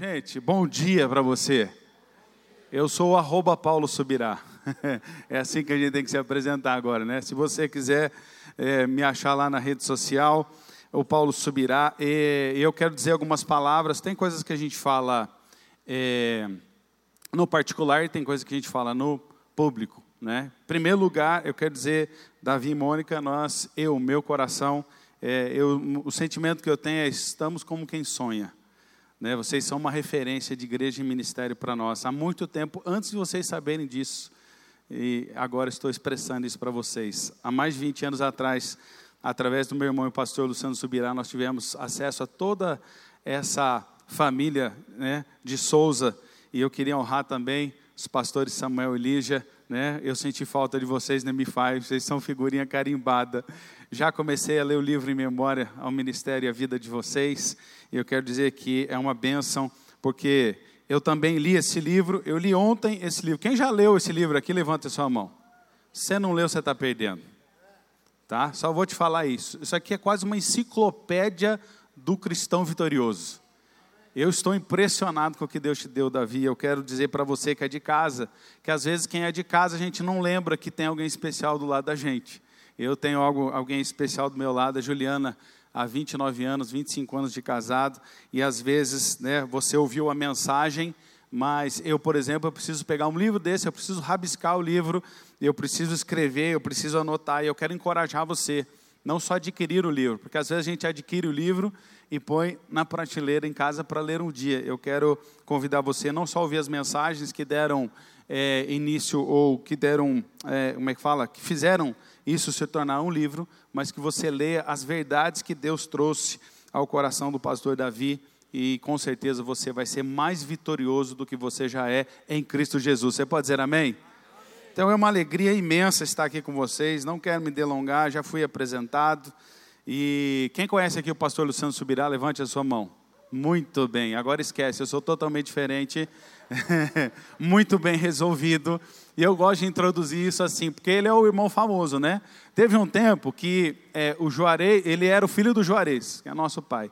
Gente, bom dia para você. Eu sou o arroba Paulo Subirá. É assim que a gente tem que se apresentar agora, né? Se você quiser é, me achar lá na rede social, o Paulo Subirá. E eu quero dizer algumas palavras. Tem coisas que a gente fala é, no particular e tem coisas que a gente fala no público, né? Em primeiro lugar, eu quero dizer, Davi e Mônica, nós, eu, meu coração, é, eu, o sentimento que eu tenho é estamos como quem sonha. Né? Vocês são uma referência de igreja e ministério para nós. Há muito tempo, antes de vocês saberem disso, e agora estou expressando isso para vocês. Há mais de 20 anos atrás, através do meu irmão e pastor Luciano Subirá, nós tivemos acesso a toda essa família né, de Souza. E eu queria honrar também os pastores Samuel e Lígia. Né? Eu senti falta de vocês na MI5, vocês são figurinha carimbada. Já comecei a ler o livro em memória ao ministério e à vida de vocês. E eu quero dizer que é uma bênção, porque eu também li esse livro. Eu li ontem esse livro. Quem já leu esse livro aqui, levanta a sua mão. Se não leu, você está perdendo. Tá? Só vou te falar isso. Isso aqui é quase uma enciclopédia do cristão vitorioso. Eu estou impressionado com o que Deus te deu, Davi. Eu quero dizer para você que é de casa, que às vezes quem é de casa a gente não lembra que tem alguém especial do lado da gente. Eu tenho algo, alguém especial do meu lado, a Juliana, há 29 anos, 25 anos de casado, e às vezes né, você ouviu a mensagem, mas eu, por exemplo, eu preciso pegar um livro desse, eu preciso rabiscar o livro, eu preciso escrever, eu preciso anotar, e eu quero encorajar você, não só adquirir o livro, porque às vezes a gente adquire o livro e põe na prateleira em casa para ler um dia. Eu quero convidar você não só ouvir as mensagens que deram é, início ou que deram, é, como é que fala, que fizeram isso se tornar um livro, mas que você leia as verdades que Deus trouxe ao coração do pastor Davi e com certeza você vai ser mais vitorioso do que você já é em Cristo Jesus. Você pode dizer amém? Então é uma alegria imensa estar aqui com vocês. Não quero me delongar, já fui apresentado. E quem conhece aqui o pastor Luciano Subirá, levante a sua mão. Muito bem, agora esquece, eu sou totalmente diferente, muito bem resolvido. E eu gosto de introduzir isso assim, porque ele é o irmão famoso, né? Teve um tempo que é, o Juarez, ele era o filho do Juarez, que é nosso pai.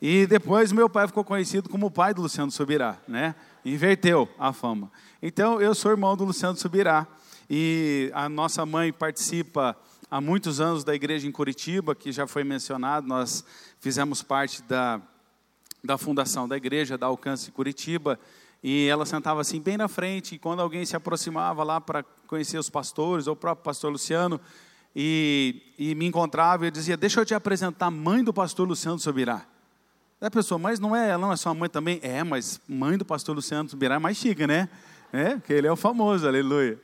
E depois meu pai ficou conhecido como o pai do Luciano Subirá, né? Inverteu a fama. Então eu sou irmão do Luciano Subirá e a nossa mãe participa há muitos anos da igreja em Curitiba, que já foi mencionado, nós fizemos parte da, da fundação da igreja, da Alcance Curitiba, e ela sentava assim bem na frente, e quando alguém se aproximava lá para conhecer os pastores, ou o próprio pastor Luciano, e, e me encontrava, eu dizia, deixa eu te apresentar a mãe do pastor Luciano Sobirá. a pessoa, mas não é, não é sua mãe também? É, mas mãe do pastor Luciano Sobirá é mais chique, né? É, porque ele é o famoso, aleluia.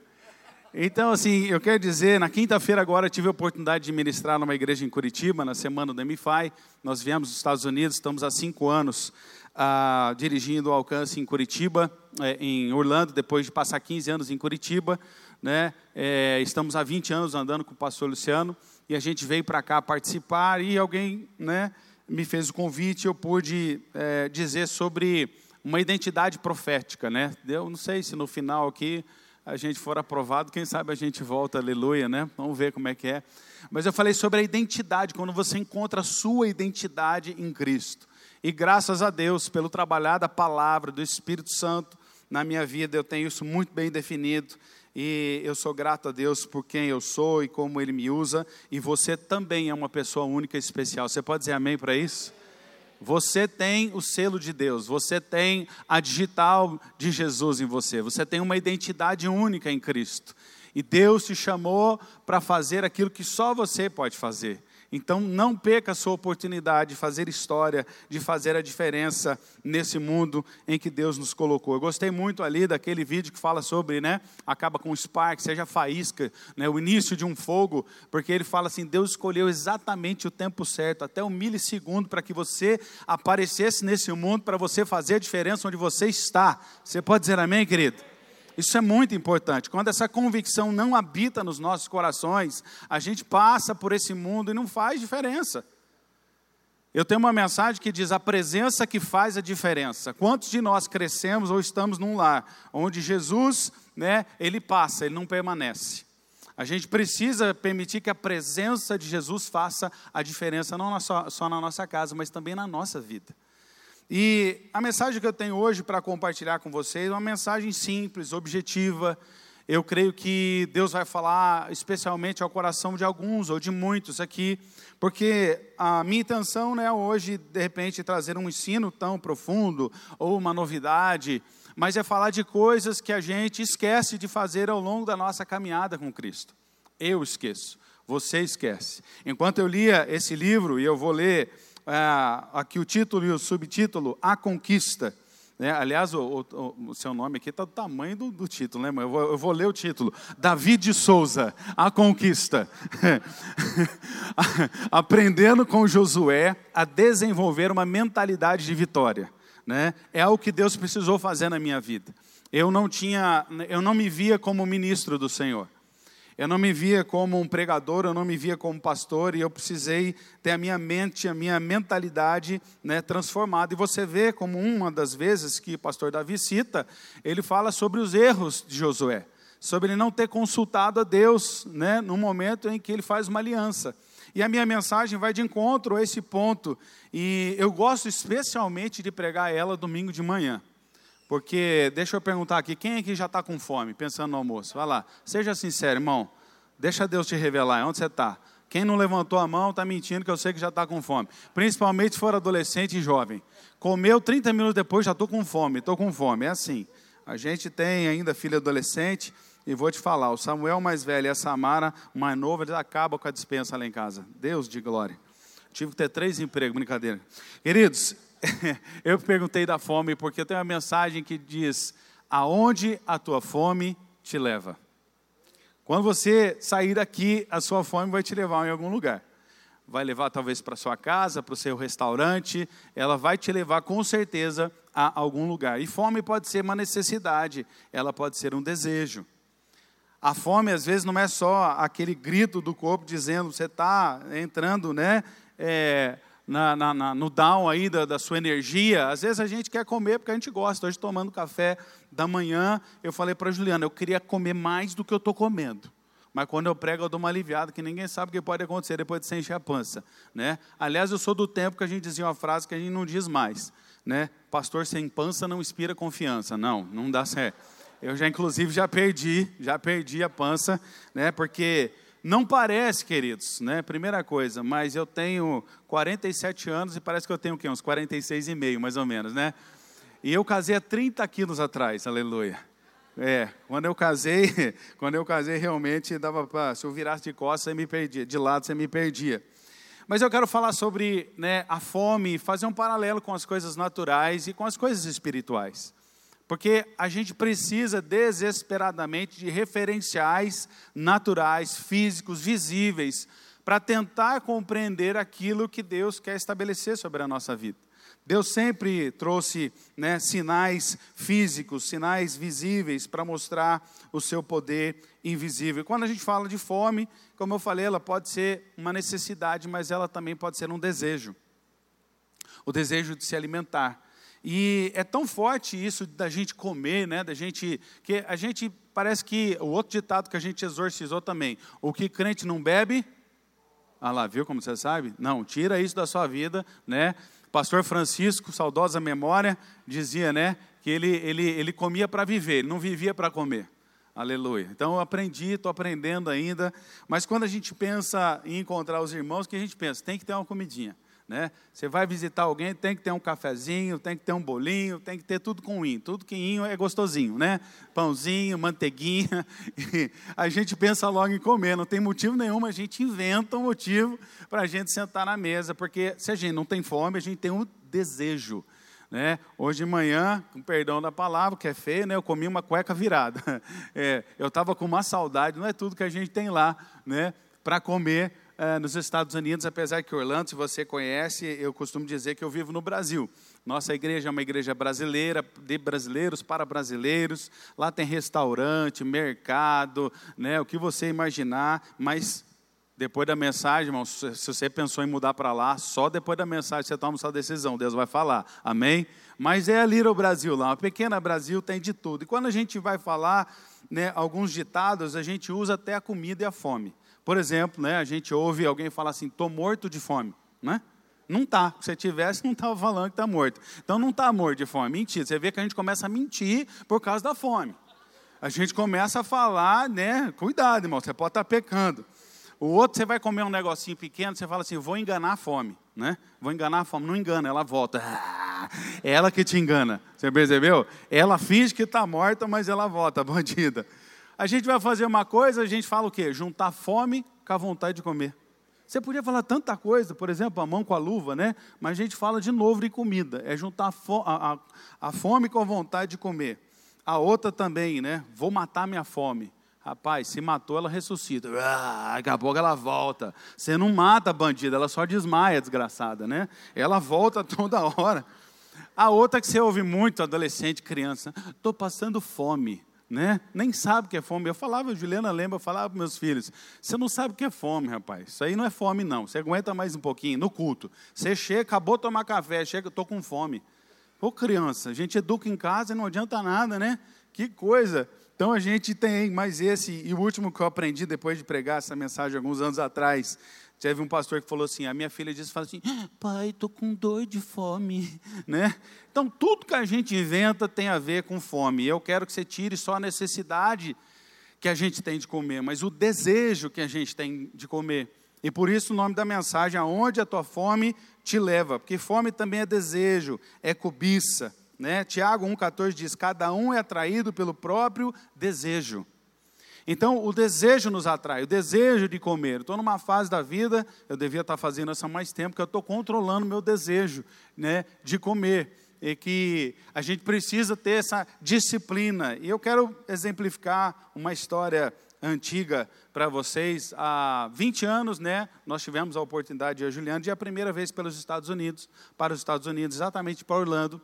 Então, assim, eu quero dizer, na quinta-feira agora tive a oportunidade de ministrar numa igreja em Curitiba, na semana do MFI. Nós viemos dos Estados Unidos, estamos há cinco anos ah, dirigindo o alcance em Curitiba, é, em Orlando, depois de passar 15 anos em Curitiba. Né? É, estamos há 20 anos andando com o pastor Luciano e a gente veio para cá participar e alguém né, me fez o convite eu pude é, dizer sobre uma identidade profética. Né? Eu não sei se no final aqui a gente for aprovado, quem sabe a gente volta, aleluia, né? Vamos ver como é que é. Mas eu falei sobre a identidade, quando você encontra a sua identidade em Cristo. E graças a Deus pelo trabalhar da palavra, do Espírito Santo na minha vida, eu tenho isso muito bem definido. E eu sou grato a Deus por quem eu sou e como Ele me usa. E você também é uma pessoa única e especial. Você pode dizer amém para isso? Você tem o selo de Deus, você tem a digital de Jesus em você, você tem uma identidade única em Cristo. E Deus te chamou para fazer aquilo que só você pode fazer. Então não perca a sua oportunidade de fazer história, de fazer a diferença nesse mundo em que Deus nos colocou. Eu gostei muito ali daquele vídeo que fala sobre, né, acaba com o spark, seja faísca, né, o início de um fogo, porque ele fala assim, Deus escolheu exatamente o tempo certo, até um milissegundo para que você aparecesse nesse mundo, para você fazer a diferença onde você está. Você pode dizer amém, querido? Isso é muito importante. Quando essa convicção não habita nos nossos corações, a gente passa por esse mundo e não faz diferença. Eu tenho uma mensagem que diz: a presença que faz a diferença. Quantos de nós crescemos ou estamos num lar onde Jesus, né, ele passa, ele não permanece. A gente precisa permitir que a presença de Jesus faça a diferença, não só, só na nossa casa, mas também na nossa vida. E a mensagem que eu tenho hoje para compartilhar com vocês é uma mensagem simples, objetiva. Eu creio que Deus vai falar especialmente ao coração de alguns ou de muitos aqui, porque a minha intenção não é hoje, de repente, trazer um ensino tão profundo ou uma novidade, mas é falar de coisas que a gente esquece de fazer ao longo da nossa caminhada com Cristo. Eu esqueço, você esquece. Enquanto eu lia esse livro, e eu vou ler é, aqui o título e o subtítulo, A Conquista. Né? Aliás, o, o, o, seu nome aqui está do tamanho do, do título, né, mãe? Eu eu vou, ler o título. Davi de Souza, A Conquista. Aprendendo com Josué a desenvolver uma mentalidade de vitória. Né? É algo que Deus precisou fazer na minha vida. Eu não tinha, eu não me via como ministro do Senhor. Eu não me via como um pregador, eu não me via como pastor, e eu precisei ter a minha mente, a minha mentalidade né, transformada. E você vê como uma das vezes que o pastor Davi cita, ele fala sobre os erros de Josué, sobre ele não ter consultado a Deus né, no momento em que ele faz uma aliança. E a minha mensagem vai de encontro a esse ponto, e eu gosto especialmente de pregar ela domingo de manhã. Porque, deixa eu perguntar aqui, quem aqui já está com fome, pensando no almoço? Vai lá, seja sincero, irmão. Deixa Deus te revelar, onde você está? Quem não levantou a mão está mentindo, que eu sei que já está com fome. Principalmente se for adolescente e jovem. Comeu 30 minutos depois, já estou com fome, estou com fome. É assim. A gente tem ainda filho adolescente, e vou te falar, o Samuel mais velho e a Samara mais nova, eles acabam com a dispensa lá em casa. Deus de glória. Tive que ter três empregos, brincadeira. Queridos, eu perguntei da fome porque eu tenho uma mensagem que diz: aonde a tua fome te leva? Quando você sair daqui, a sua fome vai te levar em algum lugar. Vai levar talvez para sua casa, para o seu restaurante, ela vai te levar com certeza a algum lugar. E fome pode ser uma necessidade, ela pode ser um desejo. A fome às vezes não é só aquele grito do corpo dizendo você está entrando, né? É, na, na, na, no down aí da, da, sua energia. Às vezes a gente quer comer porque a gente gosta. Hoje, tomando café da manhã, eu falei para a Juliana, eu queria comer mais do que eu estou comendo. Mas quando eu prego, eu dou uma aliviada, que ninguém sabe o que pode acontecer depois de você encher a pança. Né? Aliás, eu sou do tempo que a gente dizia uma frase que a gente não diz mais. Né? Pastor sem pança não inspira confiança. Não, não dá certo. Eu já, inclusive, já perdi, já perdi a pança, né? porque não parece, queridos, né? Primeira coisa, mas eu tenho 47 anos e parece que eu tenho o quê? Uns 46 e meio, mais ou menos, né? E eu casei há 30 quilos atrás, aleluia. É, quando eu casei, quando eu casei realmente dava para, se eu virasse de costas, você me perdia, de lado você me perdia. Mas eu quero falar sobre né, a fome, fazer um paralelo com as coisas naturais e com as coisas espirituais. Porque a gente precisa desesperadamente de referenciais naturais, físicos, visíveis, para tentar compreender aquilo que Deus quer estabelecer sobre a nossa vida. Deus sempre trouxe né, sinais físicos, sinais visíveis para mostrar o seu poder invisível. Quando a gente fala de fome, como eu falei, ela pode ser uma necessidade, mas ela também pode ser um desejo o desejo de se alimentar. E é tão forte isso da gente comer, né? Da gente que a gente parece que o outro ditado que a gente exorcizou também, o que crente não bebe, ah lá, viu como você sabe? Não, tira isso da sua vida, né? Pastor Francisco, saudosa memória, dizia, né, que ele ele ele comia para viver, ele não vivia para comer. Aleluia. Então eu aprendi, estou aprendendo ainda, mas quando a gente pensa em encontrar os irmãos, o que a gente pensa? Tem que ter uma comidinha. Né? Você vai visitar alguém, tem que ter um cafezinho, tem que ter um bolinho, tem que ter tudo com inho. Tudo que inho é gostosinho, né? Pãozinho, manteiguinha. a gente pensa logo em comer, não tem motivo nenhum, a gente inventa um motivo para a gente sentar na mesa, porque se a gente não tem fome, a gente tem um desejo. Né? Hoje de manhã, com perdão da palavra, que é feio, né? eu comi uma cueca virada. É, eu estava com uma saudade, não é tudo que a gente tem lá né? para comer uh, nos Estados Unidos, apesar que Orlando, se você conhece, eu costumo dizer que eu vivo no Brasil. Nossa igreja é uma igreja brasileira, de brasileiros para brasileiros. Lá tem restaurante, mercado, né, o que você imaginar, mas depois da mensagem, irmão, se você pensou em mudar para lá, só depois da mensagem você toma sua decisão, Deus vai falar, amém? Mas é ali no Brasil lá, uma pequena Brasil tem de tudo. E quando a gente vai falar né, alguns ditados, a gente usa até a comida e a fome. Por exemplo, né, a gente ouve alguém falar assim, estou morto de fome. Né? Não está. Se tivesse, não estava falando que está morto. Então não está morto de fome. Mentira. Você vê que a gente começa a mentir por causa da fome. A gente começa a falar, né? Cuidado, irmão, você pode estar tá pecando. O outro, você vai comer um negocinho pequeno, você fala assim, vou enganar a fome, né? Vou enganar a fome. Não engana, ela volta. é ela que te engana. Você percebeu? Ela finge que está morta, mas ela volta, bandida. A gente vai fazer uma coisa, a gente fala o quê? Juntar fome com a vontade de comer. Você podia falar tanta coisa, por exemplo, a mão com a luva, né? Mas a gente fala de novo de comida. É juntar a, fome, a, a fome com a vontade de comer. A outra também, né? Vou matar minha fome. Rapaz, se matou, ela ressuscita. Ah, daqui a pouco ela volta. Você não mata a bandida, ela só desmaia, desgraçada, né? Ela volta toda hora. A outra que você ouve muito, adolescente, criança, estou passando fome né? Nem sabe o que é fome. Eu falava, Juliana lembra, eu falava para meus filhos: você não sabe o que é fome, rapaz. Isso aí não é fome, não. Você aguenta mais um pouquinho no culto. Você chega, acabou de tomar café, chega, estou com fome. Ô criança, a gente educa em casa e não adianta nada, né? Que coisa. Então a gente tem mais esse, e o último que eu aprendi depois de pregar essa mensagem alguns anos atrás, Teve um pastor que falou assim: a minha filha disse, fala assim, pai, estou com dor de fome, né? Então tudo que a gente inventa tem a ver com fome. Eu quero que você tire só a necessidade que a gente tem de comer, mas o desejo que a gente tem de comer. E por isso o nome da mensagem, aonde a tua fome te leva, porque fome também é desejo, é cobiça. Né? Tiago 1,14 diz: cada um é atraído pelo próprio desejo. Então, o desejo nos atrai, o desejo de comer. Estou numa fase da vida, eu devia estar fazendo isso há mais tempo, que eu estou controlando meu desejo né, de comer. E que a gente precisa ter essa disciplina. E eu quero exemplificar uma história antiga para vocês. Há 20 anos, né, nós tivemos a oportunidade de ir a Juliana, de ir a primeira vez pelos Estados Unidos, para os Estados Unidos, exatamente para Orlando.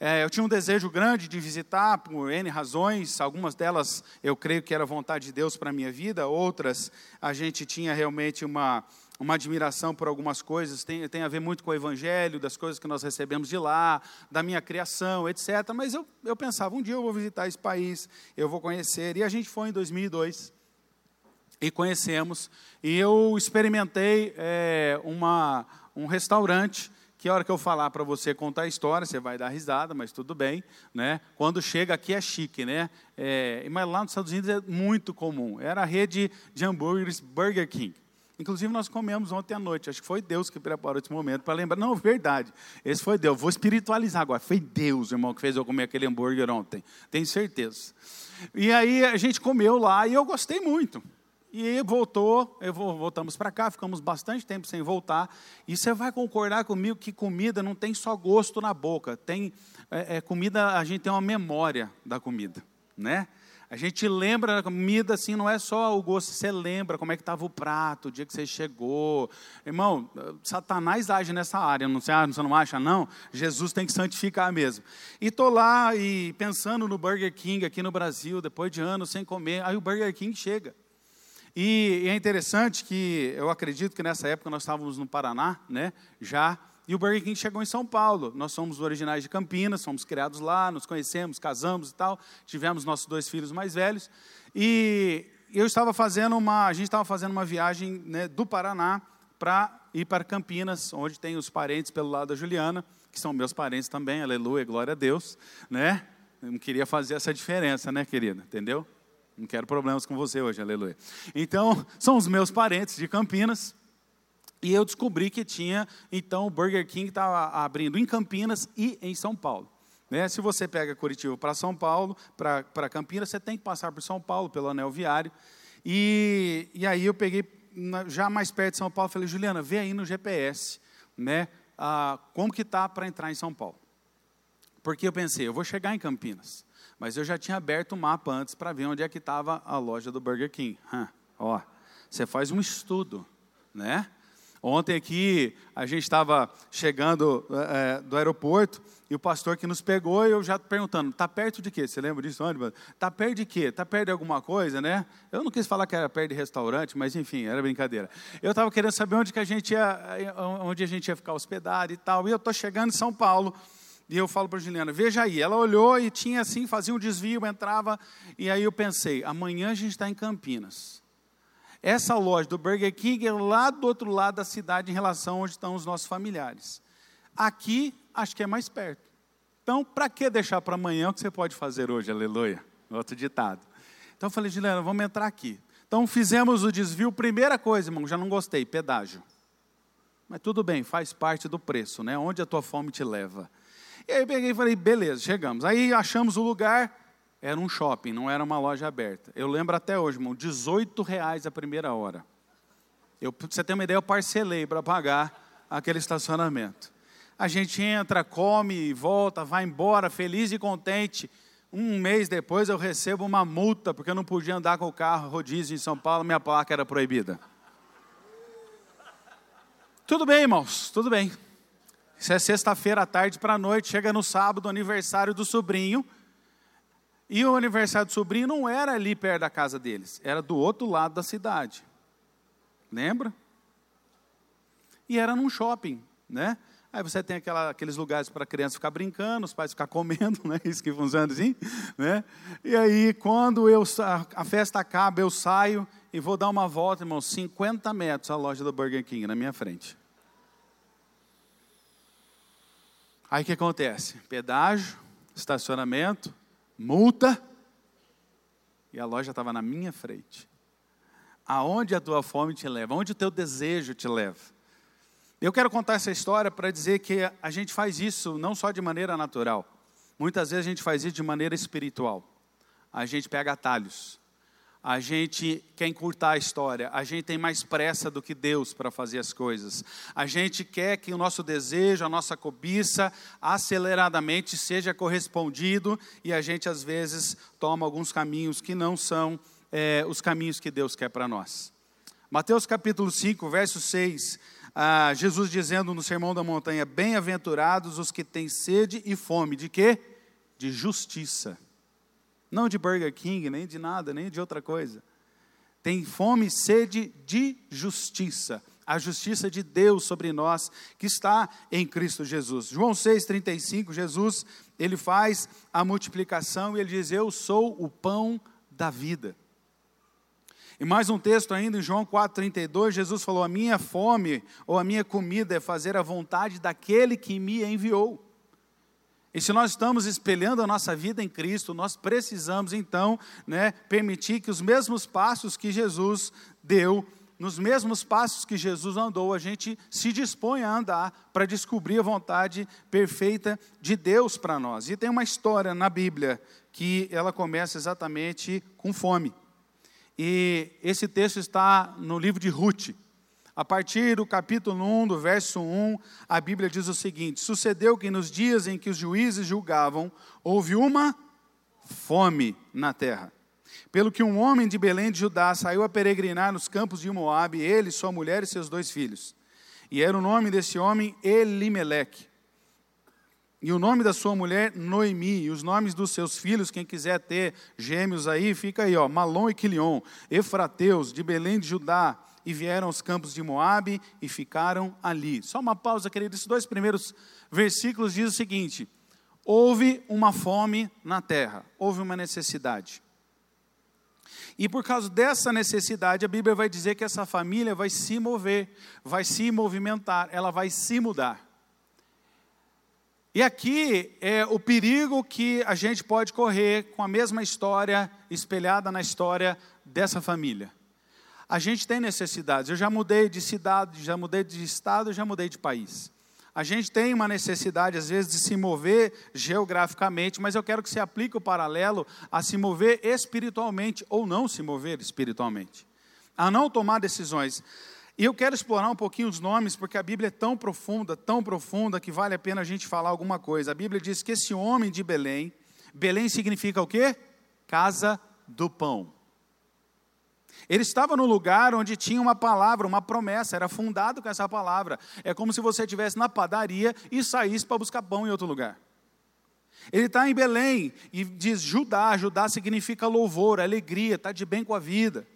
É, eu tinha um desejo grande de visitar por N razões, algumas delas eu creio que era vontade de Deus para a minha vida, outras a gente tinha realmente uma, uma admiração por algumas coisas, tem, tem a ver muito com o Evangelho, das coisas que nós recebemos de lá, da minha criação, etc. Mas eu, eu pensava, um dia eu vou visitar esse país, eu vou conhecer, e a gente foi em 2002 e conhecemos, e eu experimentei é, uma, um restaurante que a hora que eu falar para você contar a história, você vai dar risada, mas tudo bem, né? Quando chega aqui é chique, né? É, mas lá nos Estados Unidos é muito comum. Era a rede de hambúrgueres Burger King. Inclusive nós comemos ontem à noite. Acho que foi Deus que preparou esse momento para lembrar. Não, verdade. Esse foi Deus. Vou espiritualizar agora. Foi Deus, irmão, que fez eu comer aquele hambúrguer ontem. Tenho certeza. E aí a gente comeu lá e eu gostei muito. E voltou, voltamos para cá, ficamos bastante tempo sem voltar. E você vai concordar comigo que comida não tem só gosto na boca, tem é, é, comida, a gente tem uma memória da comida, né? A gente lembra da comida assim, não é só o gosto, você lembra como é que estava o prato, o dia que você chegou. Irmão, Satanás age nessa área, não sei, você não acha não? Jesus tem que santificar mesmo. E estou lá e pensando no Burger King aqui no Brasil, depois de anos sem comer, aí o Burger King chega. E, é interessante que eu acredito que nessa época nós estávamos no Paraná, né, já, e o Burger King chegou em São Paulo. Nós somos originais de Campinas, fomos criados lá, nos conhecemos, casamos e tal, tivemos nossos dois filhos mais velhos. E eu estava fazendo uma, a gente estava fazendo uma viagem né, do Paraná para ir para Campinas, onde tem os parentes pelo lado da Juliana, que são meus parentes também, aleluia, glória a Deus, né? Eu não queria fazer essa diferença, né, querida? Entendeu? Não quero problemas com você hoje, aleluia. Então, são os meus parentes de Campinas. E eu descobri que tinha, então, o Burger King estava abrindo em Campinas e em São Paulo. Né? Se você pega Curitiba para São Paulo, para Campinas, você tem que passar por São Paulo, pelo anel viário. E, e aí eu peguei, já mais perto de São Paulo, falei, Juliana, vê aí no GPS, né, ah, como que tá para entrar em São Paulo. Porque eu pensei, eu vou chegar em Campinas. Mas eu já tinha aberto o mapa antes para ver onde é que estava a loja do Burger King. Ó, você faz um estudo, né? Ontem aqui a gente estava chegando é, do aeroporto e o pastor que nos pegou, eu já perguntando, está perto de quê? Você lembra disso, onde? Está perto de quê? Está perto de alguma coisa, né? Eu não quis falar que era perto de restaurante, mas enfim, era brincadeira. Eu estava querendo saber onde que a gente ia, onde a gente ia ficar hospedado e tal. E eu estou chegando em São Paulo e eu falo para a Juliana, veja aí. Ela olhou e tinha assim, fazia um desvio, entrava. E aí eu pensei, amanhã a gente está em Campinas. Essa loja do Burger King é lá do outro lado da cidade em relação onde estão os nossos familiares. Aqui, acho que é mais perto. Então, para que deixar para amanhã o que você pode fazer hoje? Aleluia. Outro ditado. Então, eu falei, Juliana, vamos entrar aqui. Então, fizemos o desvio. Primeira coisa, irmão, já não gostei, pedágio. Mas tudo bem, faz parte do preço, né? Onde a tua fome te leva. E aí peguei e falei, beleza, chegamos. Aí achamos o lugar, era um shopping, não era uma loja aberta. Eu lembro até hoje, irmão, 18 reais a primeira hora. Eu, pra você ter uma ideia, eu parcelei para pagar aquele estacionamento. A gente entra, come, volta, vai embora, feliz e contente. Um mês depois eu recebo uma multa, porque eu não podia andar com o carro rodízio em São Paulo, minha placa era proibida. Tudo bem, irmãos, tudo bem. Isso é sexta-feira à tarde para a noite, chega no sábado, aniversário do sobrinho. E o aniversário do sobrinho não era ali perto da casa deles, era do outro lado da cidade. Lembra? E era num shopping, né? Aí você tem aquela, aqueles lugares para a criança ficar brincando, os pais ficar comendo, né? Isso que funciona assim, né? E aí, quando eu, a festa acaba, eu saio e vou dar uma volta, irmão, 50 metros a loja do Burger King na minha frente. Aí o que acontece? Pedágio, estacionamento, multa, e a loja estava na minha frente. Aonde a tua fome te leva? Aonde o teu desejo te leva? Eu quero contar essa história para dizer que a gente faz isso não só de maneira natural, muitas vezes a gente faz isso de maneira espiritual. A gente pega atalhos, a gente quer encurtar a história, a gente tem mais pressa do que Deus para fazer as coisas. A gente quer que o nosso desejo, a nossa cobiça, aceleradamente seja correspondido e a gente às vezes toma alguns caminhos que não são é, os caminhos que Deus quer para nós. Mateus capítulo 5, verso 6, ah, Jesus dizendo no Sermão da Montanha: Bem-aventurados os que têm sede e fome, de quê? De justiça não de Burger King, nem de nada, nem de outra coisa. Tem fome e sede de justiça. A justiça de Deus sobre nós, que está em Cristo Jesus. João 6,35, Jesus, ele faz a multiplicação e ele diz: Eu sou o pão da vida. E mais um texto ainda, em João 4,32, Jesus falou: A minha fome ou a minha comida é fazer a vontade daquele que me enviou. E se nós estamos espelhando a nossa vida em Cristo, nós precisamos então né, permitir que os mesmos passos que Jesus deu, nos mesmos passos que Jesus andou, a gente se dispõe a andar para descobrir a vontade perfeita de Deus para nós. E tem uma história na Bíblia que ela começa exatamente com fome. E esse texto está no livro de Ruth. A partir do capítulo 1, do verso 1, a Bíblia diz o seguinte: Sucedeu que nos dias em que os juízes julgavam, houve uma fome na terra. Pelo que um homem de Belém de Judá saiu a peregrinar nos campos de Moabe, ele, sua mulher e seus dois filhos. E era o nome desse homem Elimeleque. E o nome da sua mulher, Noemi. E os nomes dos seus filhos, quem quiser ter gêmeos aí, fica aí, ó, Malom e Quilion, Efrateus, de Belém de Judá, e vieram aos campos de Moabe e ficaram ali. Só uma pausa, querido. Esses dois primeiros versículos diz o seguinte: houve uma fome na terra, houve uma necessidade. E por causa dessa necessidade, a Bíblia vai dizer que essa família vai se mover, vai se movimentar, ela vai se mudar. E aqui é o perigo que a gente pode correr com a mesma história espelhada na história dessa família. A gente tem necessidades. Eu já mudei de cidade, já mudei de estado, já mudei de país. A gente tem uma necessidade, às vezes, de se mover geograficamente, mas eu quero que se aplique o paralelo a se mover espiritualmente ou não se mover espiritualmente, a não tomar decisões. E eu quero explorar um pouquinho os nomes, porque a Bíblia é tão profunda, tão profunda, que vale a pena a gente falar alguma coisa. A Bíblia diz que esse homem de Belém, Belém significa o quê? Casa do pão. Ele estava no lugar onde tinha uma palavra, uma promessa, era fundado com essa palavra. É como se você estivesse na padaria e saísse para buscar pão em outro lugar. Ele está em Belém e diz Judá. Judá significa louvor, alegria, está de bem com a vida,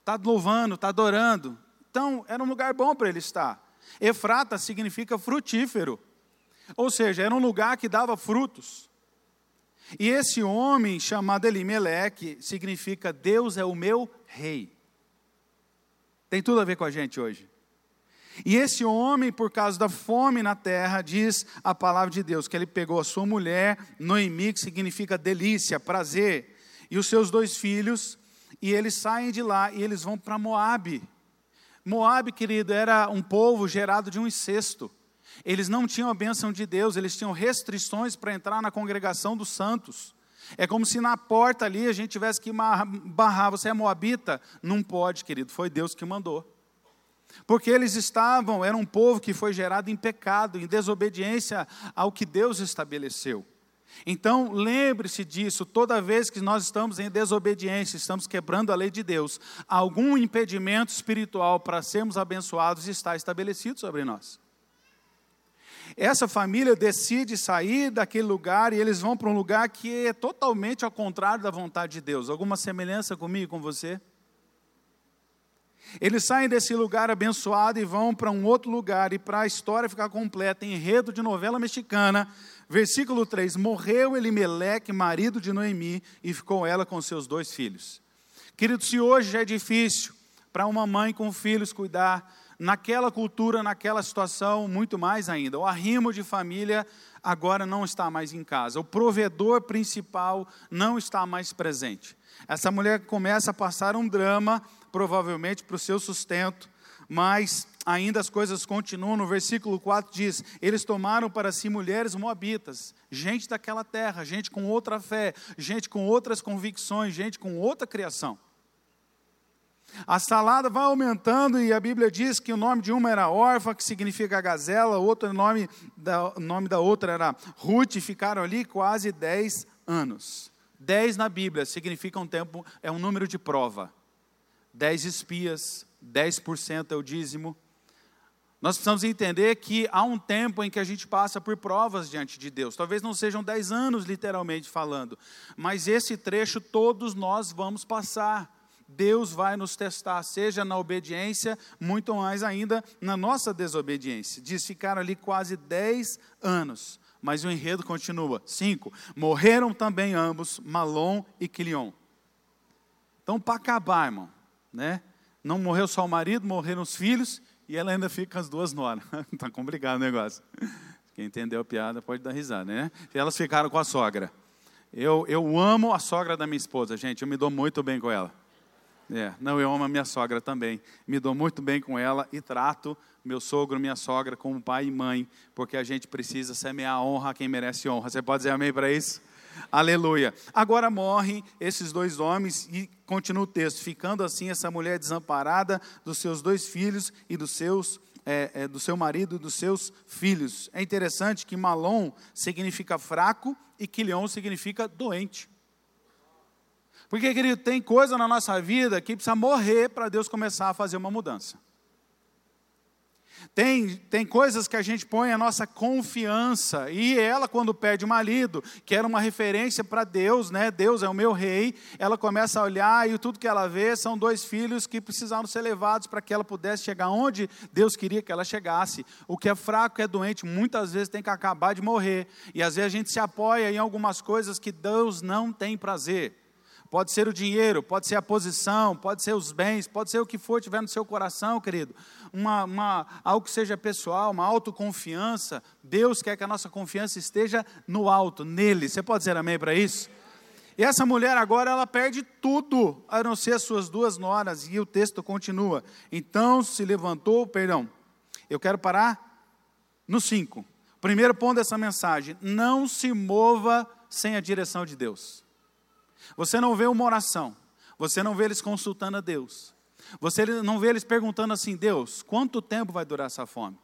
está louvando, está adorando. Então, era um lugar bom para ele estar. Efrata significa frutífero, ou seja, era um lugar que dava frutos. E esse homem chamado Elimeleque significa Deus é o meu rei. Tem tudo a ver com a gente hoje. E esse homem, por causa da fome na terra, diz a palavra de Deus, que ele pegou a sua mulher, Noemi, que significa delícia, prazer, e os seus dois filhos, e eles saem de lá e eles vão para Moabe. Moabe, querido, era um povo gerado de um incesto. Eles não tinham a bênção de Deus, eles tinham restrições para entrar na congregação dos santos. É como se na porta ali a gente tivesse que barrar, você é moabita? Não pode, querido, foi Deus que mandou. Porque eles estavam, era um povo que foi gerado em pecado, em desobediência ao que Deus estabeleceu. Então, lembre-se disso, toda vez que nós estamos em desobediência, estamos quebrando a lei de Deus, algum impedimento espiritual para sermos abençoados está estabelecido sobre nós. Essa família decide sair daquele lugar e eles vão para um lugar que é totalmente ao contrário da vontade de Deus. Alguma semelhança comigo, com você? Eles saem desse lugar abençoado e vão para um outro lugar, e para a história ficar completa, enredo de novela mexicana, versículo 3: Morreu Elimeleque, marido de Noemi, e ficou ela com seus dois filhos. Querido, se hoje é difícil para uma mãe com filhos cuidar, naquela cultura, naquela situação, muito mais ainda. O arrimo de família agora não está mais em casa, o provedor principal não está mais presente. Essa mulher começa a passar um drama, provavelmente para o seu sustento, mas ainda as coisas continuam. No versículo 4 diz: Eles tomaram para si mulheres moabitas, gente daquela terra, gente com outra fé, gente com outras convicções, gente com outra criação. A salada vai aumentando e a Bíblia diz que o nome de uma era órfã, que significa gazela, outro nome da, nome da outra era Ruth, e ficaram ali quase 10 anos. 10 na Bíblia significa um tempo, é um número de prova. 10 espias, 10% é o dízimo. Nós precisamos entender que há um tempo em que a gente passa por provas diante de Deus. Talvez não sejam 10 anos, literalmente falando, mas esse trecho todos nós vamos passar. Deus vai nos testar, seja na obediência, muito mais ainda na nossa desobediência. Diz ficar ali quase 10 anos, mas o enredo continua. 5. Morreram também ambos, Malom e Quilion. Então, para acabar, irmão, né? Não morreu só o marido, morreram os filhos e ela ainda fica com as duas noras. Está complicado o negócio. Quem entendeu a piada pode dar risada, né? E elas ficaram com a sogra. Eu, eu amo a sogra da minha esposa, gente. Eu me dou muito bem com ela. É, não, eu amo a minha sogra também. Me dou muito bem com ela e trato meu sogro, minha sogra como pai e mãe, porque a gente precisa semear honra a quem merece honra. Você pode dizer amém para isso? Aleluia. Agora morrem esses dois homens e continua o texto, ficando assim essa mulher desamparada dos seus dois filhos e dos seus é, é, do seu marido e dos seus filhos. É interessante que Malom significa fraco e Quilion significa doente. Porque, querido, tem coisa na nossa vida que precisa morrer para Deus começar a fazer uma mudança. Tem, tem coisas que a gente põe a nossa confiança, e ela, quando perde o marido, que era uma referência para Deus, né? Deus é o meu rei, ela começa a olhar e tudo que ela vê são dois filhos que precisaram ser levados para que ela pudesse chegar onde Deus queria que ela chegasse. O que é fraco, que é doente, muitas vezes tem que acabar de morrer, e às vezes a gente se apoia em algumas coisas que Deus não tem prazer. Pode ser o dinheiro, pode ser a posição, pode ser os bens, pode ser o que for tiver no seu coração, querido. Uma, uma, algo que seja pessoal, uma autoconfiança. Deus quer que a nossa confiança esteja no alto, nele. Você pode dizer amém para isso? E essa mulher agora, ela perde tudo, a não ser as suas duas noras. E o texto continua. Então se levantou, perdão, eu quero parar no 5. Primeiro ponto dessa mensagem: não se mova sem a direção de Deus. Você não vê uma oração, você não vê eles consultando a Deus, você não vê eles perguntando assim: Deus, quanto tempo vai durar essa fome?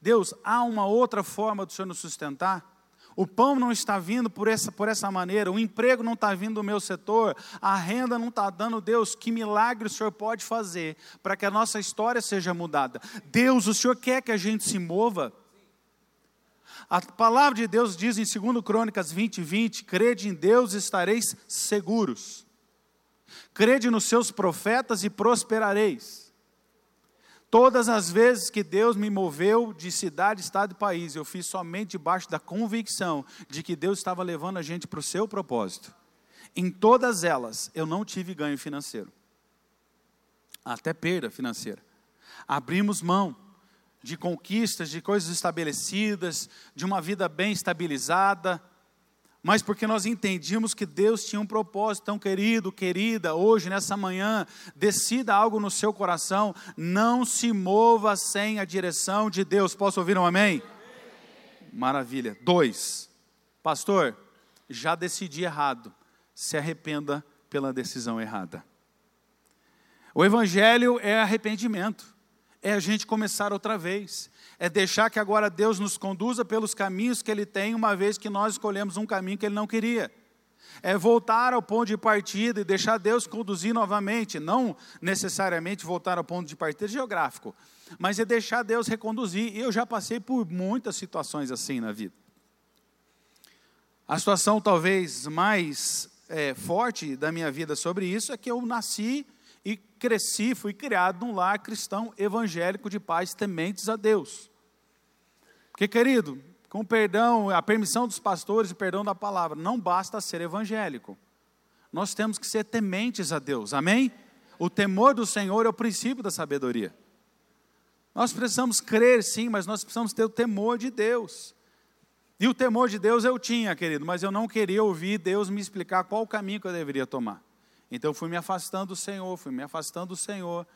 Deus, há uma outra forma do Senhor nos sustentar? O pão não está vindo por essa, por essa maneira, o emprego não está vindo do meu setor, a renda não está dando. Deus, que milagre o Senhor pode fazer para que a nossa história seja mudada? Deus, o Senhor quer que a gente se mova? A palavra de Deus diz em 2 Crônicas 20, 20: crede em Deus e estareis seguros. Crede nos seus profetas e prosperareis. Todas as vezes que Deus me moveu de cidade, estado e país, eu fiz somente debaixo da convicção de que Deus estava levando a gente para o seu propósito. Em todas elas, eu não tive ganho financeiro. até perda financeira. Abrimos mão de conquistas, de coisas estabelecidas, de uma vida bem estabilizada, mas porque nós entendíamos que Deus tinha um propósito. Então, querido, querida, hoje, nessa manhã, decida algo no seu coração, não se mova sem a direção de Deus. Posso ouvir um amém. Maravilha. Dois, pastor, já decidi errado, se arrependa pela decisão errada. O Evangelho é arrependimento, é a gente começar outra vez, é deixar que agora Deus nos conduza pelos caminhos que Ele tem, uma vez que nós escolhemos um caminho que Ele não queria. É voltar ao ponto de partida e deixar Deus conduzir novamente, não necessariamente voltar ao ponto de partida geográfico, mas é deixar Deus reconduzir. E eu já passei por muitas situações assim na vida. A situação talvez mais é, forte da minha vida sobre isso é que eu nasci e cresci, fui criado num lar cristão evangélico de pais tementes a Deus. Porque, querido, com perdão, a permissão dos pastores e perdão da palavra, não basta ser evangélico. Nós temos que ser tementes a Deus, amém? O temor do Senhor é o princípio da sabedoria. Nós precisamos crer sim, mas nós precisamos ter o temor de Deus. E o temor de Deus eu tinha, querido, mas eu não queria ouvir Deus me explicar qual o caminho que eu deveria tomar. Então eu fui me afastando do Senhor, fui me afastando do Senhor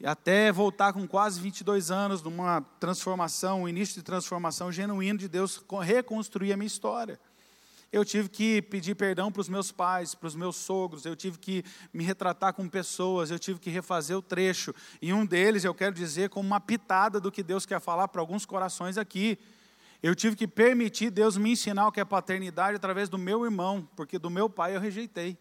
e até voltar com quase 22 anos, numa transformação, um início de transformação genuíno de Deus, reconstruir a minha história. Eu tive que pedir perdão para os meus pais, para os meus sogros, eu tive que me retratar com pessoas, eu tive que refazer o trecho. E um deles, eu quero dizer, como uma pitada do que Deus quer falar para alguns corações aqui. Eu tive que permitir Deus me ensinar o que é paternidade através do meu irmão, porque do meu pai eu rejeitei.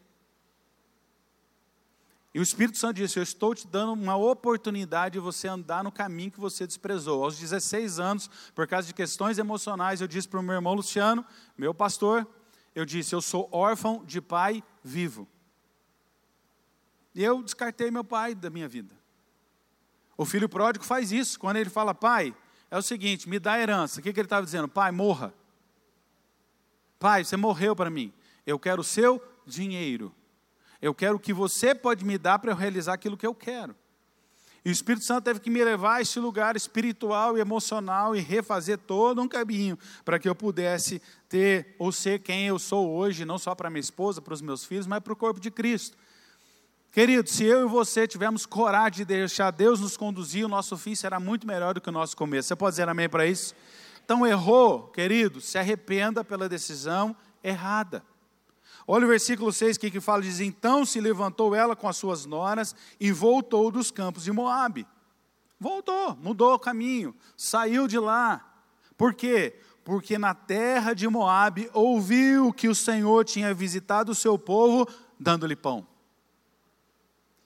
E o Espírito Santo disse: Eu estou te dando uma oportunidade de você andar no caminho que você desprezou. Aos 16 anos, por causa de questões emocionais, eu disse para o meu irmão Luciano, meu pastor, eu disse: Eu sou órfão de pai vivo. E eu descartei meu pai da minha vida. O filho pródigo faz isso. Quando ele fala, pai, é o seguinte: me dá herança. O que, que ele estava dizendo? Pai, morra. Pai, você morreu para mim. Eu quero o seu dinheiro. Eu quero o que você pode me dar para eu realizar aquilo que eu quero. E o Espírito Santo teve que me levar a esse lugar espiritual e emocional e refazer todo um caminho para que eu pudesse ter ou ser quem eu sou hoje, não só para minha esposa, para os meus filhos, mas para o corpo de Cristo. Querido, se eu e você tivermos coragem de deixar Deus nos conduzir, o nosso fim será muito melhor do que o nosso começo. Você pode dizer amém para isso? Então, errou, querido, se arrependa pela decisão errada. Olha o versículo 6 que, que fala, diz, então se levantou ela com as suas noras e voltou dos campos de Moabe. Voltou, mudou o caminho, saiu de lá. Por quê? Porque na terra de Moabe ouviu que o Senhor tinha visitado o seu povo, dando-lhe pão.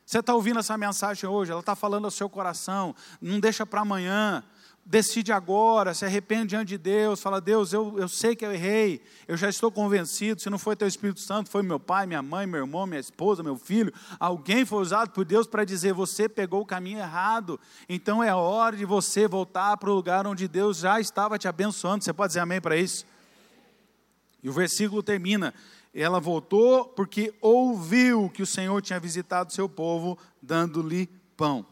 Você está ouvindo essa mensagem hoje, ela está falando ao seu coração, não deixa para amanhã, decide agora, se arrepende diante de Deus, fala, Deus, eu, eu sei que eu errei, eu já estou convencido, se não foi teu Espírito Santo, foi meu pai, minha mãe, meu irmão, minha esposa, meu filho, alguém foi usado por Deus para dizer, você pegou o caminho errado, então é hora de você voltar para o lugar onde Deus já estava te abençoando, você pode dizer amém para isso? E o versículo termina, ela voltou porque ouviu que o Senhor tinha visitado seu povo, dando-lhe pão.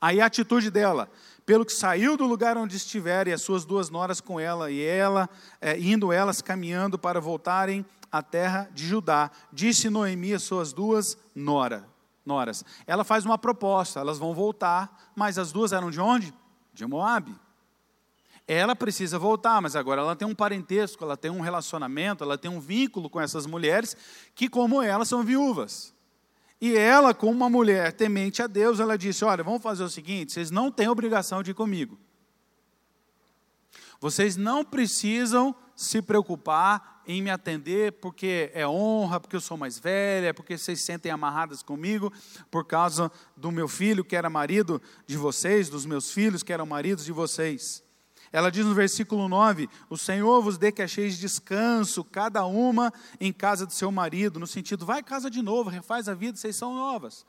Aí a atitude dela, pelo que saiu do lugar onde estiver, e as suas duas noras com ela, e ela, é, indo elas caminhando para voltarem à terra de Judá, disse Noemi às suas duas nora, noras. Ela faz uma proposta, elas vão voltar, mas as duas eram de onde? De Moabe. Ela precisa voltar, mas agora ela tem um parentesco, ela tem um relacionamento, ela tem um vínculo com essas mulheres que, como ela, são viúvas. E ela, como uma mulher temente a Deus, ela disse: Olha, vamos fazer o seguinte: vocês não têm obrigação de ir comigo. Vocês não precisam se preocupar em me atender porque é honra, porque eu sou mais velha, porque vocês sentem amarradas comigo por causa do meu filho que era marido de vocês, dos meus filhos que eram maridos de vocês. Ela diz no versículo 9: O Senhor vos dê que acheis descanso, cada uma em casa do seu marido, no sentido, vai casa de novo, refaz a vida, vocês são novas.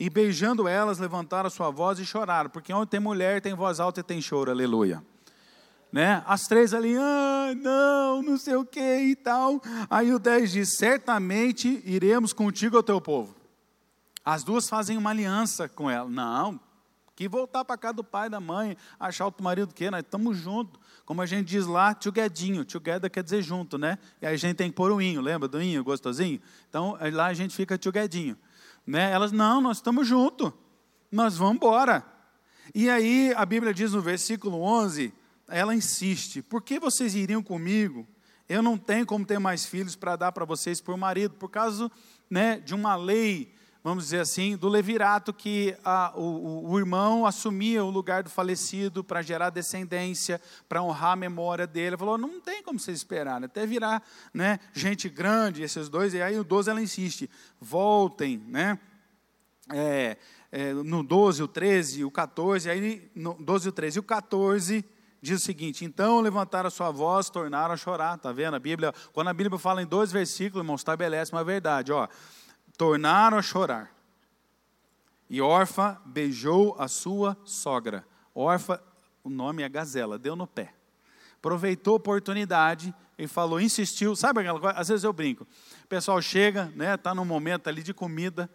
E beijando elas, levantaram a sua voz e choraram, porque onde tem mulher, tem voz alta e tem choro, aleluia. Né? As três ali, ah, não, não sei o que e tal. Aí o 10 diz: Certamente iremos contigo ao teu povo. As duas fazem uma aliança com ela. Não, que voltar para casa do pai e da mãe, achar outro marido que nós estamos juntos. Como a gente diz lá, togetherinho. Together quer dizer junto, né? E aí a gente tem que pôr o inho, lembra do inho gostosinho? Então lá a gente fica togetherinho. Né? Elas, não, nós estamos juntos. Nós vamos embora. E aí a Bíblia diz no versículo 11, ela insiste: Por que vocês iriam comigo? Eu não tenho como ter mais filhos para dar para vocês por marido, por causa né, de uma lei vamos dizer assim, do levirato que a, o, o, irmão assumia o lugar do falecido para gerar descendência, para honrar a memória dele. Ele falou, não tem como vocês esperarem, até virar né, gente grande, esses dois, e aí o 12 ela insiste, voltem, né? É, é, no 12, o 13, o 14, aí no 12 e o 13, e o 14 diz o seguinte: então levantaram a sua voz, tornaram a chorar, tá vendo? A Bíblia, quando a Bíblia fala em dois versículos, irmãos, estabelece uma verdade, ó tornaram a chorar. E Orfa beijou a sua sogra. Orfa, o nome é Gazela, deu no pé. Aproveitou a oportunidade e falou, insistiu. Sabe aquela coisa? Às vezes eu brinco. O pessoal chega, né, está num momento ali de comida,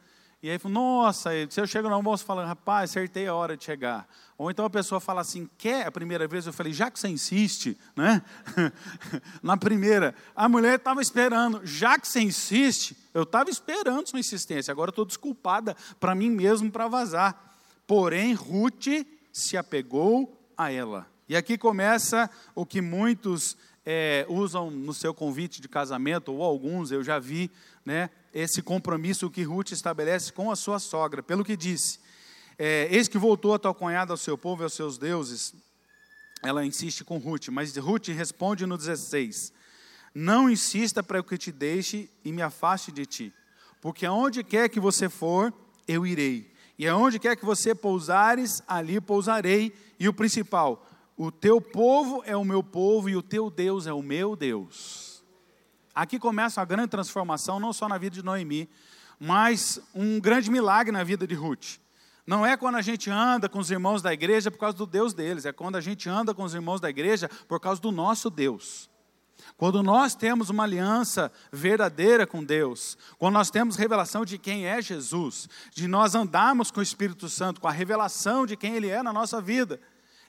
e aí nossa, se eu chego no almoço falando, rapaz, acertei a hora de chegar. Ou então a pessoa fala assim, quer a primeira vez? Eu falei, já que você insiste, né? Na primeira, a mulher estava esperando, já que você insiste, eu estava esperando sua insistência, agora estou desculpada para mim mesmo para vazar. Porém, Ruth se apegou a ela. E aqui começa o que muitos é, usam no seu convite de casamento, ou alguns eu já vi, né? Esse compromisso que Ruth estabelece com a sua sogra, pelo que disse: é, Eis que voltou a tua cunhada ao seu povo e aos seus deuses. Ela insiste com Ruth, mas Ruth responde no 16: Não insista para que te deixe e me afaste de ti, porque aonde quer que você for, eu irei, e aonde quer que você pousares, ali pousarei, e o principal, o teu povo é o meu povo e o teu Deus é o meu Deus. Aqui começa a grande transformação, não só na vida de Noemi, mas um grande milagre na vida de Ruth. Não é quando a gente anda com os irmãos da igreja por causa do Deus deles, é quando a gente anda com os irmãos da igreja por causa do nosso Deus. Quando nós temos uma aliança verdadeira com Deus, quando nós temos revelação de quem é Jesus, de nós andarmos com o Espírito Santo, com a revelação de quem Ele é na nossa vida.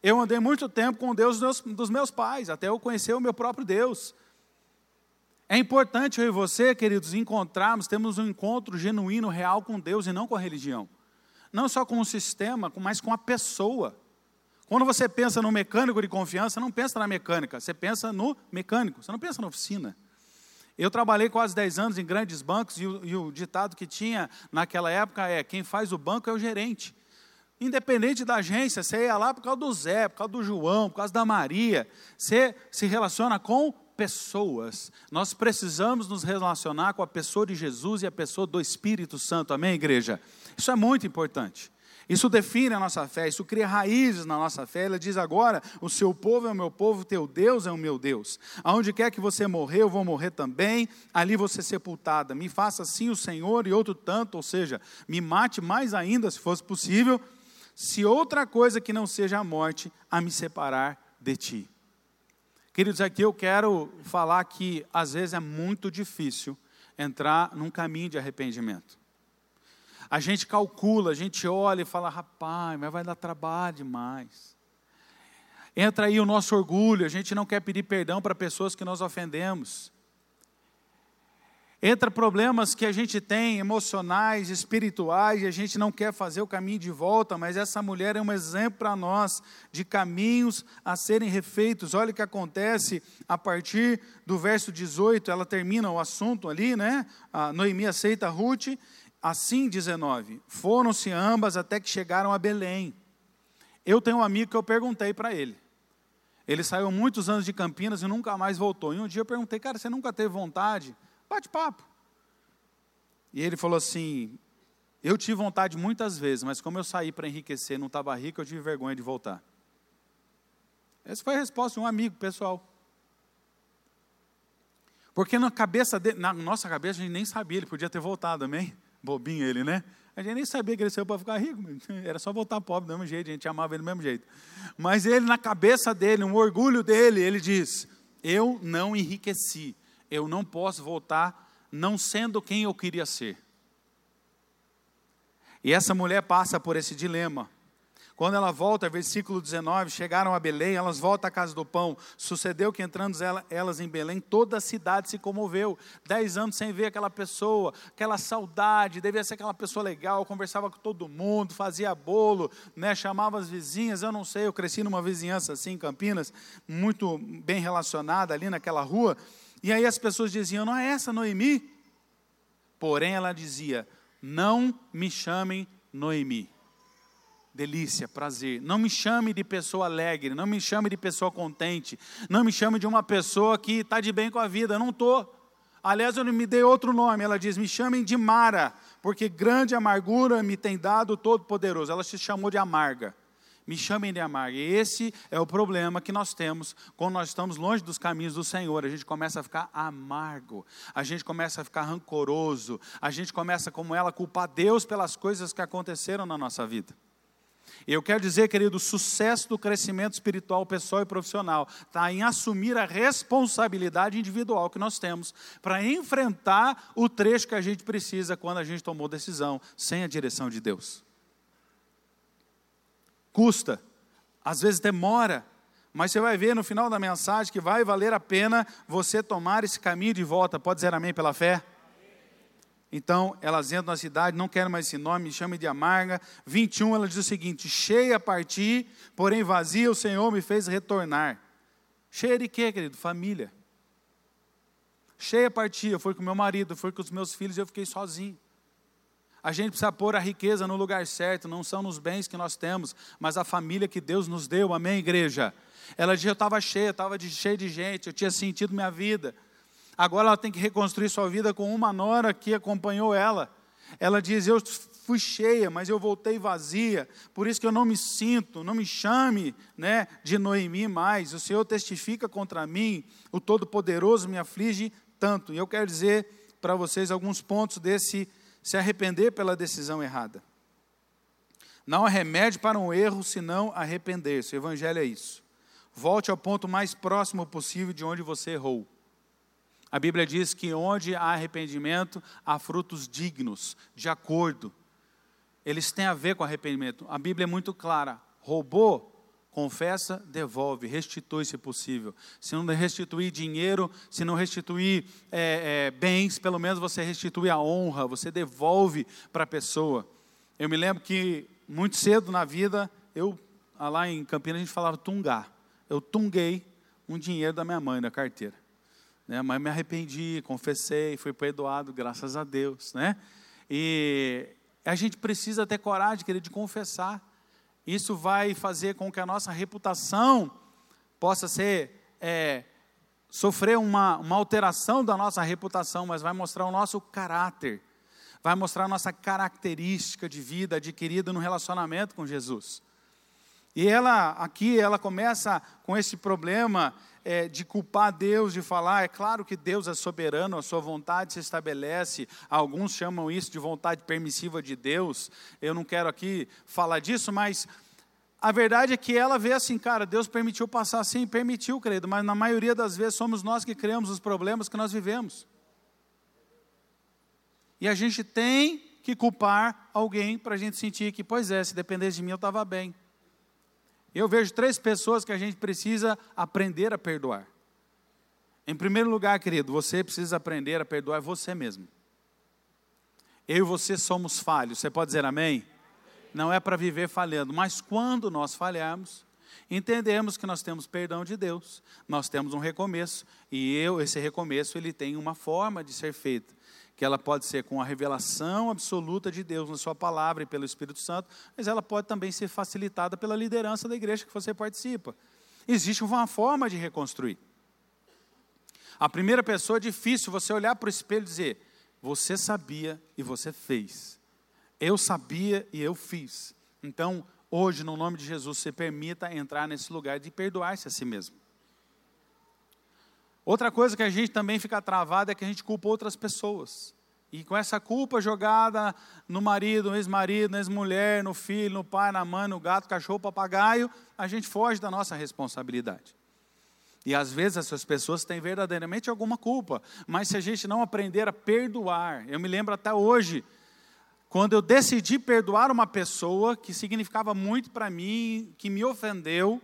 Eu andei muito tempo com o Deus dos meus pais, até eu conhecer o meu próprio Deus. É importante eu e você, queridos, encontrarmos, temos um encontro genuíno, real com Deus e não com a religião. Não só com o sistema, mas com a pessoa. Quando você pensa no mecânico de confiança, não pensa na mecânica, você pensa no mecânico, você não pensa na oficina. Eu trabalhei quase 10 anos em grandes bancos e o, e o ditado que tinha naquela época é: quem faz o banco é o gerente. Independente da agência, você ia lá por causa do Zé, por causa do João, por causa da Maria. Você se relaciona com pessoas. Nós precisamos nos relacionar com a pessoa de Jesus e a pessoa do Espírito Santo. Amém, igreja? Isso é muito importante. Isso define a nossa fé, isso cria raízes na nossa fé. Ela diz agora: o seu povo é o meu povo, teu Deus é o meu Deus. Aonde quer que você morrer, eu vou morrer também, ali você sepultada. Me faça assim o Senhor e outro tanto, ou seja, me mate mais ainda, se fosse possível, se outra coisa que não seja a morte a me separar de ti. Queridos, aqui eu quero falar que às vezes é muito difícil entrar num caminho de arrependimento. A gente calcula, a gente olha e fala, rapaz, mas vai dar trabalho demais. Entra aí o nosso orgulho, a gente não quer pedir perdão para pessoas que nós ofendemos. Entra problemas que a gente tem, emocionais, espirituais, e a gente não quer fazer o caminho de volta, mas essa mulher é um exemplo para nós de caminhos a serem refeitos. Olha o que acontece a partir do verso 18, ela termina o assunto ali, né? A Noemi aceita Ruth, assim 19: Foram-se ambas até que chegaram a Belém. Eu tenho um amigo que eu perguntei para ele. Ele saiu muitos anos de Campinas e nunca mais voltou. E um dia eu perguntei, cara, você nunca teve vontade Bate-papo. E ele falou assim: Eu tive vontade muitas vezes, mas como eu saí para enriquecer, não estava rico, eu tive vergonha de voltar. Essa foi a resposta de um amigo pessoal. Porque na cabeça dele, na nossa cabeça, a gente nem sabia, ele podia ter voltado, amém? Bobinho ele, né? A gente nem sabia que ele saiu para ficar rico, era só voltar pobre do mesmo jeito, a gente amava ele do mesmo jeito. Mas ele, na cabeça dele, um orgulho dele, ele diz: Eu não enriqueci, eu não posso voltar não sendo quem eu queria ser. E essa mulher passa por esse dilema. Quando ela volta, versículo 19, chegaram a Belém, elas voltam à casa do pão. Sucedeu que entrando elas em Belém, toda a cidade se comoveu. Dez anos sem ver aquela pessoa, aquela saudade, devia ser aquela pessoa legal, conversava com todo mundo, fazia bolo, né, chamava as vizinhas. Eu não sei, eu cresci numa vizinhança assim em Campinas, muito bem relacionada ali naquela rua. E aí as pessoas diziam: Não é essa Noemi? Porém ela dizia: Não me chamem Noemi delícia, prazer. Não me chame de pessoa alegre, não me chame de pessoa contente, não me chame de uma pessoa que está de bem com a vida. Eu não estou. Aliás, eu me dei outro nome. Ela diz: Me chamem de Mara, porque grande amargura me tem dado o Todo-Poderoso. Ela se chamou de amarga. Me chamem de amarga. Esse é o problema que nós temos quando nós estamos longe dos caminhos do Senhor. A gente começa a ficar amargo, a gente começa a ficar rancoroso, a gente começa, como ela, a culpar Deus pelas coisas que aconteceram na nossa vida. Eu quero dizer, querido, o sucesso do crescimento espiritual pessoal e profissional está em assumir a responsabilidade individual que nós temos para enfrentar o trecho que a gente precisa quando a gente tomou decisão sem a direção de Deus. Custa, às vezes demora, mas você vai ver no final da mensagem que vai valer a pena você tomar esse caminho de volta. Pode dizer amém pela fé? Então, elas entram na cidade, não querem mais esse nome, me chamem de amarga. 21, ela diz o seguinte: cheia a partir, porém vazia, o Senhor me fez retornar. Cheia de quê, querido? Família. Cheia a partir, eu fui com meu marido, fui com os meus filhos, eu fiquei sozinho. A gente precisa pôr a riqueza no lugar certo, não são nos bens que nós temos, mas a família que Deus nos deu, amém, igreja? Ela diz: Eu estava cheia, estava cheia de gente, eu tinha sentido minha vida. Agora ela tem que reconstruir sua vida com uma nora que acompanhou ela. Ela diz: Eu fui cheia, mas eu voltei vazia, por isso que eu não me sinto, não me chame né, de Noemi mais. O Senhor testifica contra mim, o Todo-Poderoso me aflige tanto. E eu quero dizer para vocês alguns pontos desse se arrepender pela decisão errada. Não há remédio para um erro senão arrepender-se. O Evangelho é isso. Volte ao ponto mais próximo possível de onde você errou. A Bíblia diz que onde há arrependimento, há frutos dignos, de acordo. Eles têm a ver com arrependimento. A Bíblia é muito clara. Roubou, confessa, devolve, restitui se possível. Se não restituir dinheiro, se não restituir é, é, bens, pelo menos você restitui a honra, você devolve para a pessoa. Eu me lembro que muito cedo na vida, eu, lá em Campinas, a gente falava tungar. Eu tunguei um dinheiro da minha mãe na carteira. Né? Mas me arrependi, confessei, fui perdoado, graças a Deus. Né? E a gente precisa ter coragem, querer de confessar. Isso vai fazer com que a nossa reputação possa ser, é, sofrer uma, uma alteração da nossa reputação, mas vai mostrar o nosso caráter, vai mostrar a nossa característica de vida adquirida no relacionamento com Jesus. E ela, aqui, ela começa com esse problema é, de culpar Deus, de falar, é claro que Deus é soberano, a sua vontade se estabelece, alguns chamam isso de vontade permissiva de Deus, eu não quero aqui falar disso, mas a verdade é que ela vê assim, cara, Deus permitiu passar assim, permitiu, querido, mas na maioria das vezes somos nós que criamos os problemas que nós vivemos. E a gente tem que culpar alguém para a gente sentir que, pois é, se dependesse de mim eu estava bem. Eu vejo três pessoas que a gente precisa aprender a perdoar. Em primeiro lugar, querido, você precisa aprender a perdoar você mesmo. Eu e você somos falhos. Você pode dizer amém? Não é para viver falhando, mas quando nós falharmos, entendemos que nós temos perdão de Deus, nós temos um recomeço, e eu, esse recomeço, ele tem uma forma de ser feito que ela pode ser com a revelação absoluta de Deus na sua palavra e pelo Espírito Santo, mas ela pode também ser facilitada pela liderança da igreja que você participa. Existe uma forma de reconstruir. A primeira pessoa é difícil você olhar para o espelho e dizer: Você sabia e você fez. Eu sabia e eu fiz. Então, hoje, no nome de Jesus, você permita entrar nesse lugar de perdoar-se a si mesmo. Outra coisa que a gente também fica travado é que a gente culpa outras pessoas. E com essa culpa jogada no marido, no ex-marido, na ex-mulher, no filho, no pai, na mãe, no gato, cachorro, papagaio, a gente foge da nossa responsabilidade. E às vezes essas pessoas têm verdadeiramente alguma culpa, mas se a gente não aprender a perdoar, eu me lembro até hoje, quando eu decidi perdoar uma pessoa que significava muito para mim, que me ofendeu,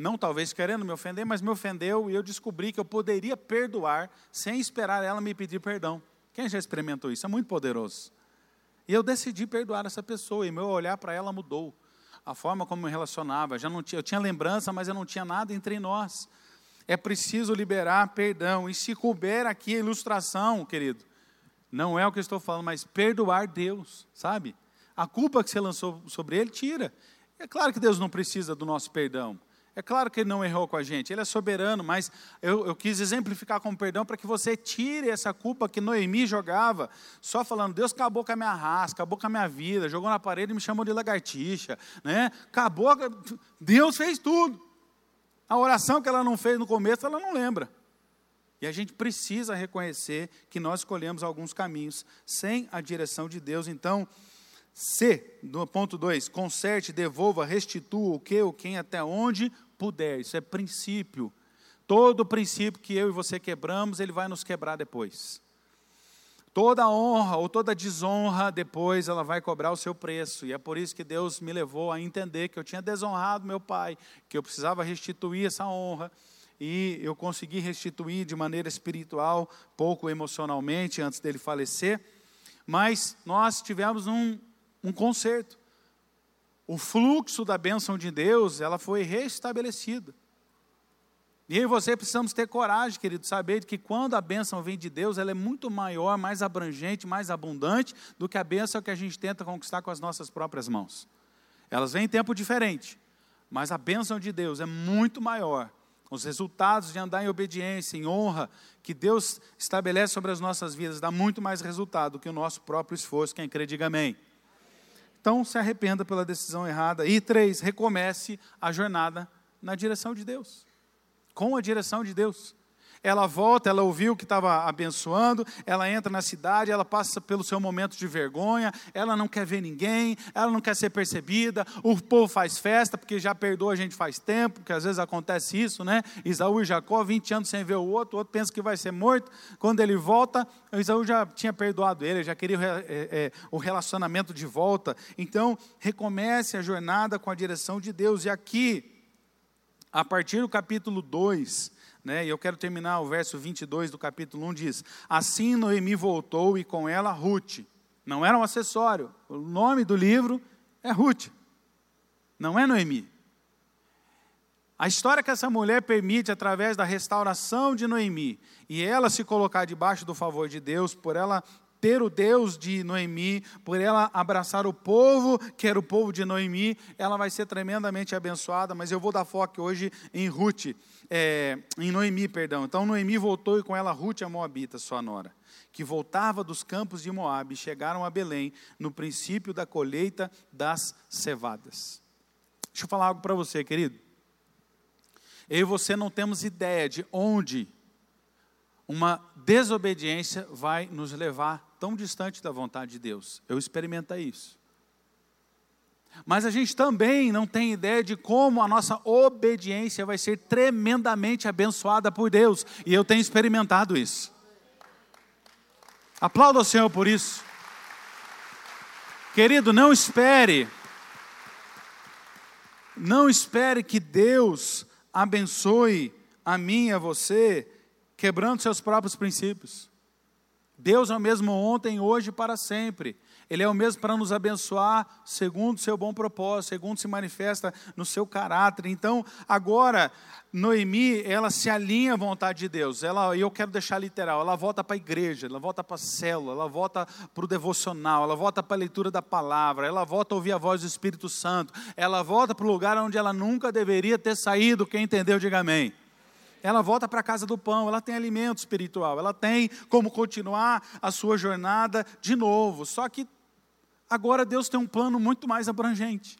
não talvez querendo me ofender, mas me ofendeu, e eu descobri que eu poderia perdoar sem esperar ela me pedir perdão. Quem já experimentou isso? É muito poderoso. E eu decidi perdoar essa pessoa, e meu olhar para ela mudou. A forma como me relacionava, já não tinha, eu tinha lembrança, mas eu não tinha nada entre nós. É preciso liberar perdão. E se couber aqui a ilustração, querido, não é o que eu estou falando, mas perdoar Deus, sabe? A culpa que você lançou sobre ele, tira. É claro que Deus não precisa do nosso perdão. É claro que ele não errou com a gente, ele é soberano, mas eu, eu quis exemplificar com perdão para que você tire essa culpa que Noemi jogava, só falando, Deus acabou com a minha raça, acabou com a minha vida, jogou na parede e me chamou de lagartixa, né? Acabou, Deus fez tudo. A oração que ela não fez no começo, ela não lembra. E a gente precisa reconhecer que nós escolhemos alguns caminhos sem a direção de Deus. Então, C, no ponto 2, conserte, devolva, restitua o que, o quem, até onde puder. Isso é princípio. Todo princípio que eu e você quebramos, ele vai nos quebrar depois. Toda honra ou toda desonra, depois ela vai cobrar o seu preço. E é por isso que Deus me levou a entender que eu tinha desonrado meu pai, que eu precisava restituir essa honra e eu consegui restituir de maneira espiritual, pouco emocionalmente, antes dele falecer, mas nós tivemos um, um conserto. O fluxo da bênção de Deus, ela foi restabelecida. E eu e você precisamos ter coragem, querido, saber que quando a bênção vem de Deus, ela é muito maior, mais abrangente, mais abundante do que a bênção que a gente tenta conquistar com as nossas próprias mãos. Elas vêm em tempo diferente, mas a bênção de Deus é muito maior os resultados de andar em obediência, em honra, que Deus estabelece sobre as nossas vidas, dá muito mais resultado do que o nosso próprio esforço. Quem crê, diga amém. Então, se arrependa pela decisão errada. E três, recomece a jornada na direção de Deus. Com a direção de Deus. Ela volta, ela ouviu que estava abençoando, ela entra na cidade, ela passa pelo seu momento de vergonha, ela não quer ver ninguém, ela não quer ser percebida, o povo faz festa, porque já perdoa a gente faz tempo, porque às vezes acontece isso, né? Isaú e Jacó, 20 anos sem ver o outro, o outro pensa que vai ser morto, quando ele volta, Isaú já tinha perdoado ele, já queria é, é, o relacionamento de volta, então recomece a jornada com a direção de Deus, e aqui, a partir do capítulo 2, né? E eu quero terminar o verso 22 do capítulo 1 diz: Assim Noemi voltou e com ela Ruth. Não era um acessório. O nome do livro é Ruth. Não é Noemi. A história que essa mulher permite através da restauração de Noemi e ela se colocar debaixo do favor de Deus, por ela ter o Deus de Noemi, por ela abraçar o povo, que era o povo de Noemi, ela vai ser tremendamente abençoada, mas eu vou dar foco hoje em Ruth, é, em Noemi, perdão. Então Noemi voltou e com ela Ruth, a Moabita, sua nora, que voltava dos campos de Moabe, chegaram a Belém no princípio da colheita das cevadas. Deixa eu falar algo para você, querido. Eu e você não temos ideia de onde uma desobediência vai nos levar tão distante da vontade de Deus. Eu experimentei isso. Mas a gente também não tem ideia de como a nossa obediência vai ser tremendamente abençoada por Deus. E eu tenho experimentado isso. Aplauda o Senhor por isso. Querido, não espere. Não espere que Deus abençoe a mim e a você quebrando seus próprios princípios. Deus é o mesmo ontem, hoje e para sempre. Ele é o mesmo para nos abençoar, segundo o seu bom propósito, segundo se manifesta no seu caráter. Então, agora, Noemi, ela se alinha à vontade de Deus. Ela, eu quero deixar literal, ela volta para a igreja, ela volta para a célula, ela volta para o devocional, ela volta para a leitura da palavra, ela volta a ouvir a voz do Espírito Santo, ela volta para o lugar onde ela nunca deveria ter saído. Quem entendeu, diga amém ela volta para a casa do pão, ela tem alimento espiritual, ela tem como continuar a sua jornada de novo. Só que agora Deus tem um plano muito mais abrangente.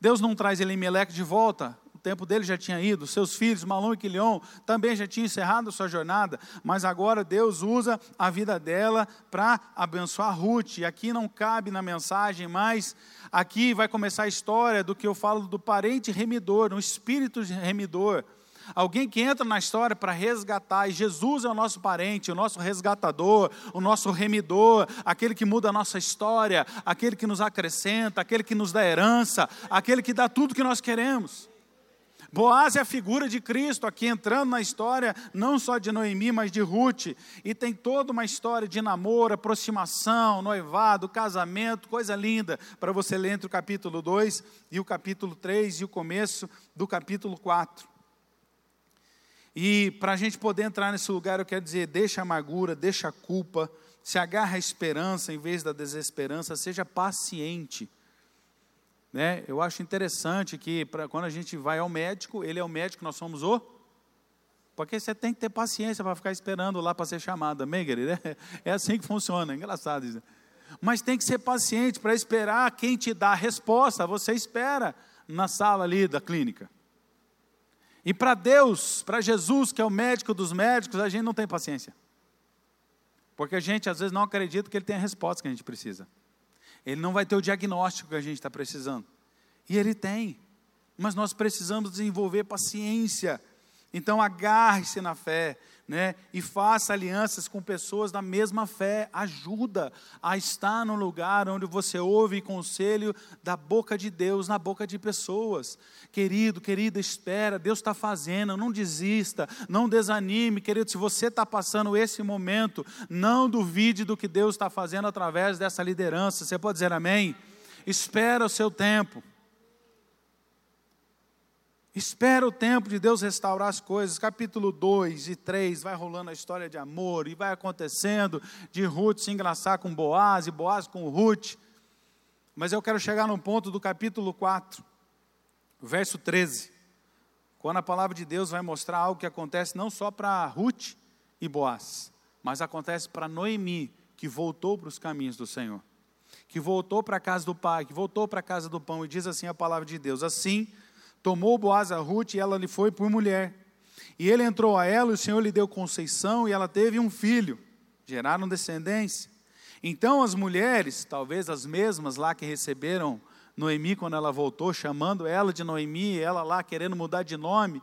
Deus não traz Elimeleque de volta, o tempo dele já tinha ido, seus filhos, Malom e Quilion, também já tinham encerrado a sua jornada, mas agora Deus usa a vida dela para abençoar Ruth. E aqui não cabe na mensagem, mas aqui vai começar a história do que eu falo do parente remidor, um espírito remidor alguém que entra na história para resgatar, e Jesus é o nosso parente, o nosso resgatador, o nosso remidor, aquele que muda a nossa história, aquele que nos acrescenta, aquele que nos dá herança, aquele que dá tudo que nós queremos. Boaz é a figura de Cristo aqui entrando na história, não só de Noemi, mas de Ruth. E tem toda uma história de namoro, aproximação, noivado, casamento, coisa linda, para você ler entre o capítulo 2 e o capítulo 3 e o começo do capítulo 4. E para a gente poder entrar nesse lugar, eu quero dizer: deixa a amargura, deixa a culpa, se agarra a esperança em vez da desesperança, seja paciente. Né? Eu acho interessante que pra, quando a gente vai ao médico, ele é o médico, nós somos o. Porque você tem que ter paciência para ficar esperando lá para ser chamado, amém, querido? É, é assim que funciona, é engraçado isso. Mas tem que ser paciente para esperar quem te dá a resposta, você espera na sala ali da clínica. E para Deus, para Jesus, que é o médico dos médicos, a gente não tem paciência. Porque a gente às vezes não acredita que ele tem a resposta que a gente precisa. Ele não vai ter o diagnóstico que a gente está precisando. E ele tem. Mas nós precisamos desenvolver paciência. Então agarre-se na fé, né? E faça alianças com pessoas da mesma fé. Ajuda a estar no lugar onde você ouve conselho da boca de Deus, na boca de pessoas. Querido, querida, espera, Deus está fazendo, não desista, não desanime, querido. Se você está passando esse momento, não duvide do que Deus está fazendo através dessa liderança. Você pode dizer amém? Espera o seu tempo. Espera o tempo de Deus restaurar as coisas. Capítulo 2 e 3 vai rolando a história de amor e vai acontecendo de Ruth se engraçar com Boaz e Boaz com Ruth. Mas eu quero chegar no ponto do capítulo 4 verso 13, quando a palavra de Deus vai mostrar algo que acontece não só para Ruth e Boaz, mas acontece para Noemi, que voltou para os caminhos do Senhor, que voltou para a casa do pai, que voltou para a casa do pão, e diz assim a palavra de Deus: Assim tomou Boaz a Ruth e ela lhe foi por mulher. E ele entrou a ela, e o Senhor lhe deu conceição, e ela teve um filho, geraram descendência. Então as mulheres, talvez as mesmas lá que receberam Noemi, quando ela voltou, chamando ela de Noemi, ela lá querendo mudar de nome,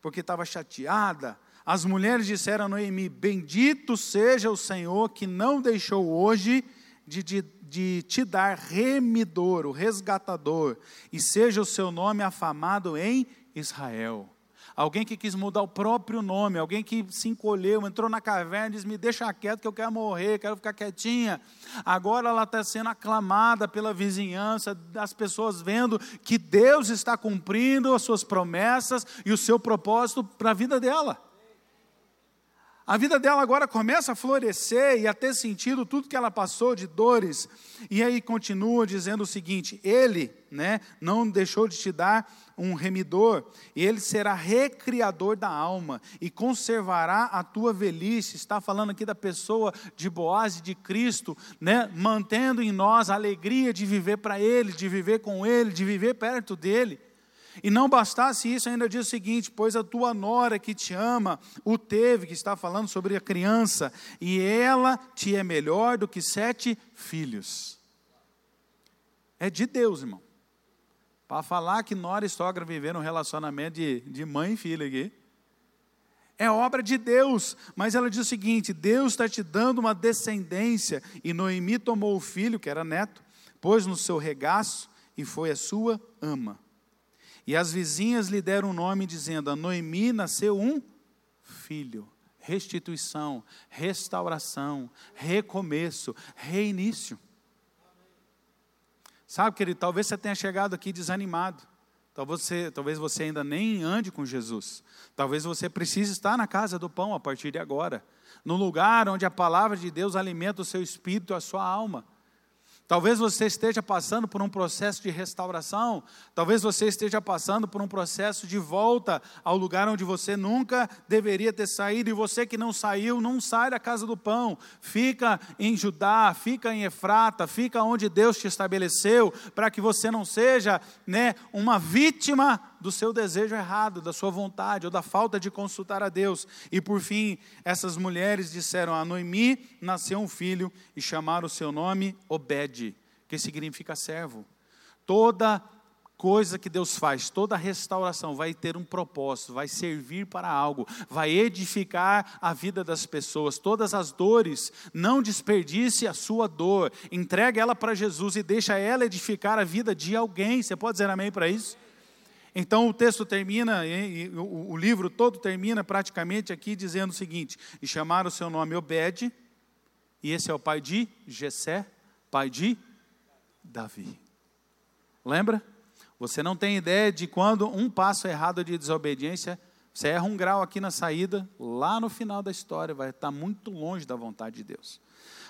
porque estava chateada. As mulheres disseram a Noemi: Bendito seja o Senhor que não deixou hoje de, de, de te dar remidor, o resgatador, e seja o seu nome afamado em Israel alguém que quis mudar o próprio nome, alguém que se encolheu, entrou na caverna e disse: Me deixa quieto que eu quero morrer, quero ficar quietinha. Agora ela está sendo aclamada pela vizinhança, das pessoas vendo que Deus está cumprindo as suas promessas e o seu propósito para a vida dela. A vida dela agora começa a florescer e a ter sentido tudo que ela passou de dores. E aí continua dizendo o seguinte: Ele, né, não deixou de te dar um remidor, e ele será recriador da alma e conservará a tua velhice. Está falando aqui da pessoa de Boaz e de Cristo, né, mantendo em nós a alegria de viver para ele, de viver com ele, de viver perto dele. E não bastasse isso, ainda diz o seguinte: pois a tua nora que te ama, o teve, que está falando sobre a criança, e ela te é melhor do que sete filhos. É de Deus, irmão. Para falar que nora e sogra viveram um relacionamento de, de mãe e filha aqui. É obra de Deus, mas ela diz o seguinte: Deus está te dando uma descendência. E Noemi tomou o filho, que era neto, pôs no seu regaço e foi a sua ama. E as vizinhas lhe deram um nome, dizendo: A Noemi nasceu um filho. Restituição, restauração, recomeço, reinício. Sabe, querido, talvez você tenha chegado aqui desanimado. Talvez você, talvez você ainda nem ande com Jesus. Talvez você precise estar na casa do pão a partir de agora. No lugar onde a palavra de Deus alimenta o seu espírito e a sua alma. Talvez você esteja passando por um processo de restauração, talvez você esteja passando por um processo de volta ao lugar onde você nunca deveria ter saído, e você que não saiu, não sai da casa do pão, fica em Judá, fica em Efrata, fica onde Deus te estabeleceu, para que você não seja né, uma vítima do seu desejo errado, da sua vontade ou da falta de consultar a Deus. E por fim, essas mulheres disseram: A Noemi nasceu um filho e chamaram o seu nome Obed, que significa servo. Toda coisa que Deus faz, toda restauração vai ter um propósito, vai servir para algo, vai edificar a vida das pessoas. Todas as dores, não desperdice a sua dor, entregue ela para Jesus e deixa ela edificar a vida de alguém. Você pode dizer amém para isso? Então o texto termina, o livro todo termina praticamente aqui dizendo o seguinte: e chamaram o seu nome Obed, e esse é o pai de Jessé, pai de Davi. Lembra? Você não tem ideia de quando um passo errado de desobediência, você erra um grau aqui na saída, lá no final da história, vai estar muito longe da vontade de Deus.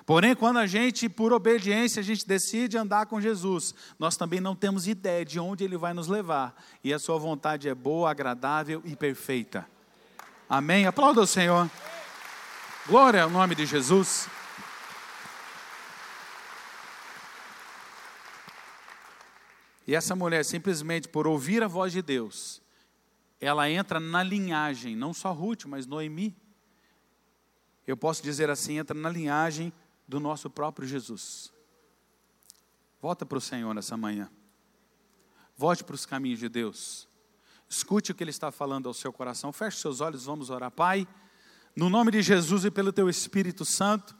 Porém, quando a gente, por obediência, a gente decide andar com Jesus, nós também não temos ideia de onde Ele vai nos levar. E a Sua vontade é boa, agradável e perfeita. Amém? Aplauda o Senhor. Glória ao nome de Jesus. E essa mulher, simplesmente por ouvir a voz de Deus, ela entra na linhagem, não só Ruth, mas Noemi. Eu posso dizer assim, entra na linhagem do nosso próprio Jesus. Volta para o Senhor nessa manhã. Volte para os caminhos de Deus. Escute o que Ele está falando ao seu coração. Feche seus olhos, vamos orar. Pai, no nome de Jesus e pelo Teu Espírito Santo,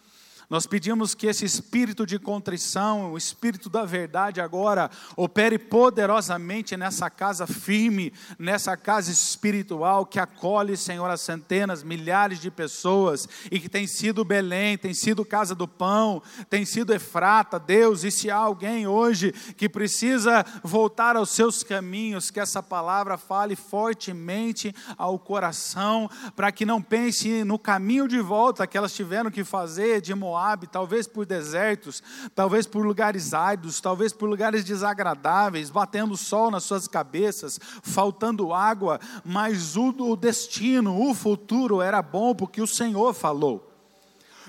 nós pedimos que esse espírito de contrição, o espírito da verdade agora, opere poderosamente nessa casa firme, nessa casa espiritual que acolhe, Senhor, as centenas, milhares de pessoas e que tem sido Belém, tem sido Casa do Pão, tem sido Efrata, Deus. E se há alguém hoje que precisa voltar aos seus caminhos, que essa palavra fale fortemente ao coração, para que não pense no caminho de volta que elas tiveram que fazer de Moab Moab, talvez por desertos, talvez por lugares áridos, talvez por lugares desagradáveis, batendo sol nas suas cabeças, faltando água, mas o, o destino, o futuro era bom porque o Senhor falou.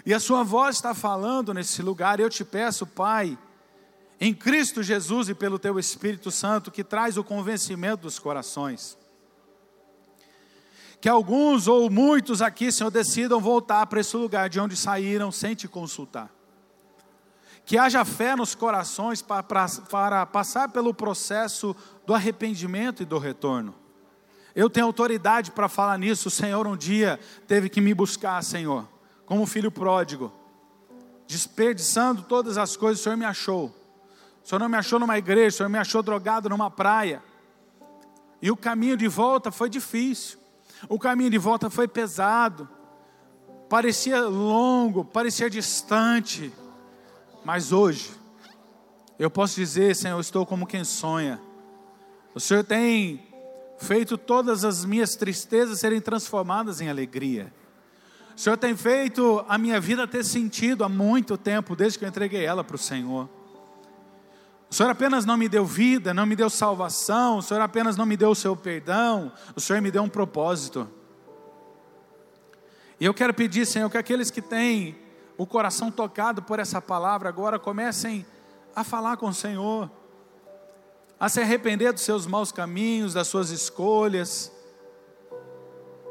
E a sua voz está falando nesse lugar, eu te peço, Pai, em Cristo Jesus e pelo teu Espírito Santo, que traz o convencimento dos corações que alguns ou muitos aqui, Senhor, decidam voltar para esse lugar de onde saíram sem te consultar. Que haja fé nos corações para, para, para passar pelo processo do arrependimento e do retorno. Eu tenho autoridade para falar nisso. O Senhor um dia teve que me buscar, Senhor, como filho pródigo, desperdiçando todas as coisas, o Senhor me achou. O Senhor não me achou numa igreja, o Senhor me achou drogado numa praia. E o caminho de volta foi difícil. O caminho de volta foi pesado, parecia longo, parecia distante, mas hoje, eu posso dizer, Senhor, estou como quem sonha. O Senhor tem feito todas as minhas tristezas serem transformadas em alegria. O Senhor tem feito a minha vida ter sentido há muito tempo, desde que eu entreguei ela para o Senhor. O Senhor apenas não me deu vida, não me deu salvação, o Senhor apenas não me deu o seu perdão, o Senhor me deu um propósito. E eu quero pedir, Senhor, que aqueles que têm o coração tocado por essa palavra agora comecem a falar com o Senhor, a se arrepender dos seus maus caminhos, das suas escolhas.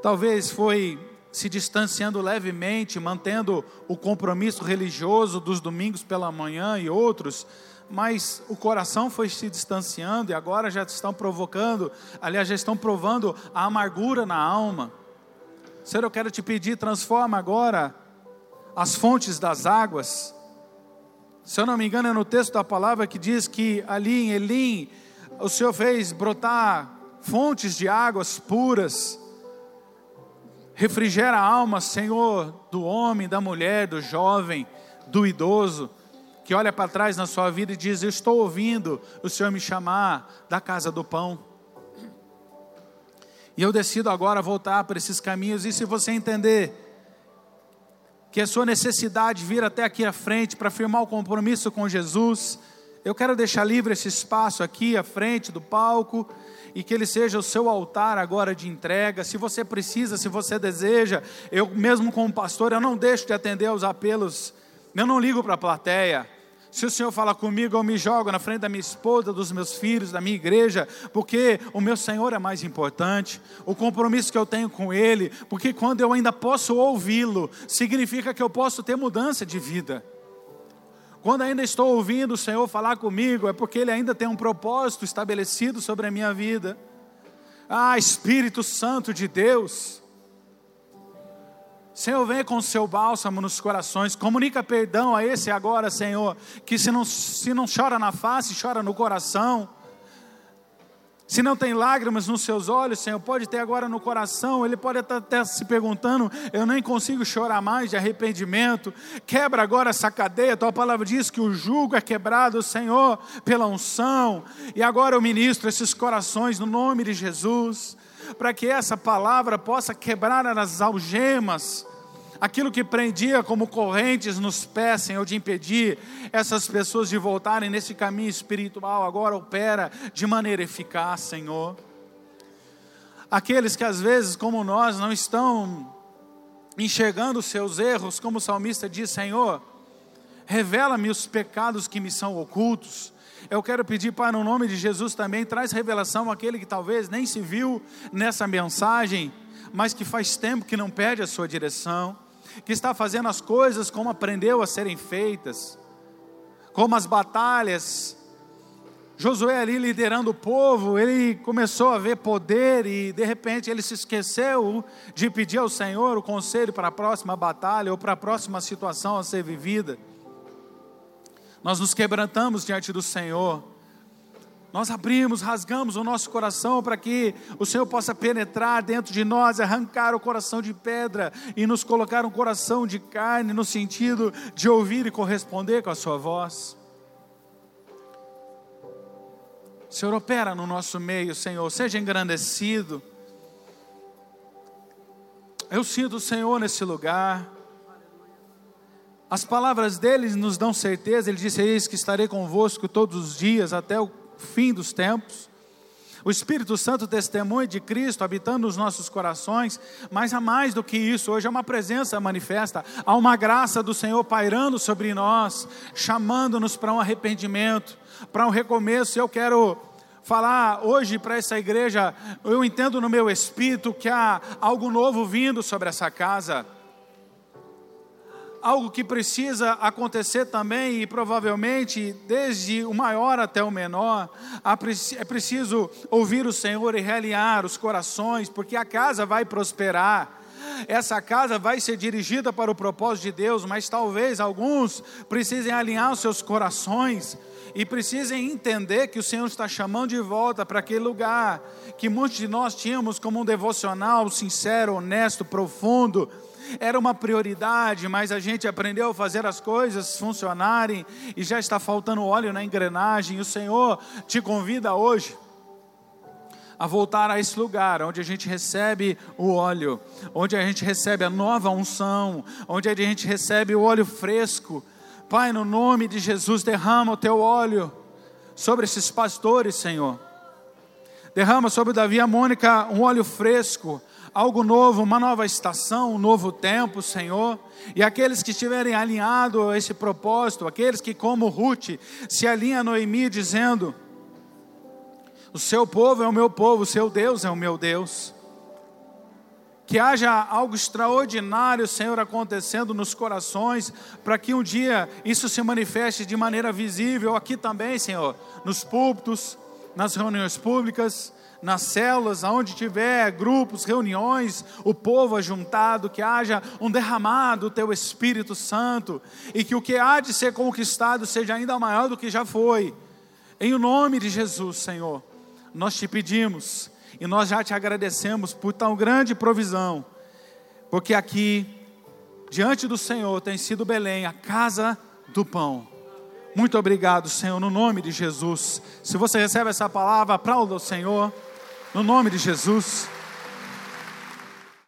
Talvez foi se distanciando levemente, mantendo o compromisso religioso dos domingos pela manhã e outros mas o coração foi se distanciando e agora já estão provocando, aliás, já estão provando a amargura na alma. Senhor, eu quero te pedir, transforma agora as fontes das águas. Se eu não me engano, é no texto da palavra que diz que ali em Elim, o Senhor fez brotar fontes de águas puras. Refrigera a alma, Senhor, do homem, da mulher, do jovem, do idoso que olha para trás na sua vida e diz: Eu estou ouvindo o Senhor me chamar da casa do pão. E eu decido agora voltar para esses caminhos. E se você entender que a sua necessidade vir até aqui à frente para firmar o compromisso com Jesus, eu quero deixar livre esse espaço aqui à frente do palco e que ele seja o seu altar agora de entrega. Se você precisa, se você deseja, eu mesmo como pastor, eu não deixo de atender aos apelos. Eu não ligo para a plateia. Se o Senhor fala comigo, eu me jogo na frente da minha esposa, dos meus filhos, da minha igreja, porque o meu Senhor é mais importante, o compromisso que eu tenho com Ele, porque quando eu ainda posso ouvi-lo, significa que eu posso ter mudança de vida. quando ainda estou ouvindo o Senhor falar comigo, é porque Ele ainda tem um propósito estabelecido sobre a minha vida. Ah, Espírito Santo de Deus, Senhor, vem com o seu bálsamo nos corações, comunica perdão a esse agora, Senhor, que se não, se não chora na face, chora no coração. Se não tem lágrimas nos seus olhos, Senhor, pode ter agora no coração, ele pode estar até se perguntando: eu nem consigo chorar mais de arrependimento. Quebra agora essa cadeia, tua palavra diz que o jugo é quebrado, Senhor, pela unção. E agora eu ministro esses corações no nome de Jesus, para que essa palavra possa quebrar as algemas aquilo que prendia como correntes nos pés, Senhor, de impedir essas pessoas de voltarem nesse caminho espiritual, agora opera de maneira eficaz, Senhor. Aqueles que às vezes, como nós, não estão enxergando os seus erros, como o salmista diz, Senhor, revela-me os pecados que me são ocultos. Eu quero pedir, Pai, no nome de Jesus também, traz revelação àquele que talvez nem se viu nessa mensagem, mas que faz tempo que não pede a sua direção que está fazendo as coisas como aprendeu a serem feitas, como as batalhas. Josué ali liderando o povo, ele começou a ver poder e de repente ele se esqueceu de pedir ao Senhor o conselho para a próxima batalha ou para a próxima situação a ser vivida. Nós nos quebrantamos diante do Senhor nós abrimos, rasgamos o nosso coração para que o Senhor possa penetrar dentro de nós, arrancar o coração de pedra e nos colocar um coração de carne, no sentido de ouvir e corresponder com a Sua voz. Senhor, opera no nosso meio, Senhor, seja engrandecido. Eu sinto o Senhor nesse lugar. As palavras dele nos dão certeza, ele disse: Eis que estarei convosco todos os dias até o fim dos tempos. O Espírito Santo testemunha de Cristo habitando nos nossos corações, mas há mais do que isso, hoje é uma presença manifesta, há uma graça do Senhor pairando sobre nós, chamando-nos para um arrependimento, para um recomeço. Eu quero falar hoje para essa igreja, eu entendo no meu espírito que há algo novo vindo sobre essa casa algo que precisa acontecer também, e provavelmente desde o maior até o menor, é preciso ouvir o Senhor e realinhar os corações, porque a casa vai prosperar. Essa casa vai ser dirigida para o propósito de Deus, mas talvez alguns precisem alinhar os seus corações e precisem entender que o Senhor está chamando de volta para aquele lugar que muitos de nós tínhamos como um devocional sincero, honesto, profundo era uma prioridade, mas a gente aprendeu a fazer as coisas funcionarem e já está faltando óleo na engrenagem. O Senhor te convida hoje a voltar a esse lugar onde a gente recebe o óleo, onde a gente recebe a nova unção, onde a gente recebe o óleo fresco. Pai, no nome de Jesus, derrama o teu óleo sobre esses pastores, Senhor. Derrama sobre Davi e a Mônica um óleo fresco, algo novo, uma nova estação, um novo tempo, Senhor. E aqueles que estiverem alinhados a esse propósito, aqueles que, como Ruth, se alinham a Noemi dizendo: O seu povo é o meu povo, o seu Deus é o meu Deus. Que haja algo extraordinário, Senhor, acontecendo nos corações, para que um dia isso se manifeste de maneira visível aqui também, Senhor, nos púlpitos, nas reuniões públicas, nas células, aonde tiver grupos, reuniões, o povo ajuntado, que haja um derramado do teu Espírito Santo e que o que há de ser conquistado seja ainda maior do que já foi. Em o nome de Jesus, Senhor, nós te pedimos e nós já te agradecemos por tão grande provisão, porque aqui, diante do Senhor, tem sido Belém, a casa do pão. Muito obrigado, Senhor, no nome de Jesus. Se você recebe essa palavra, aplauda o Senhor. No nome de Jesus.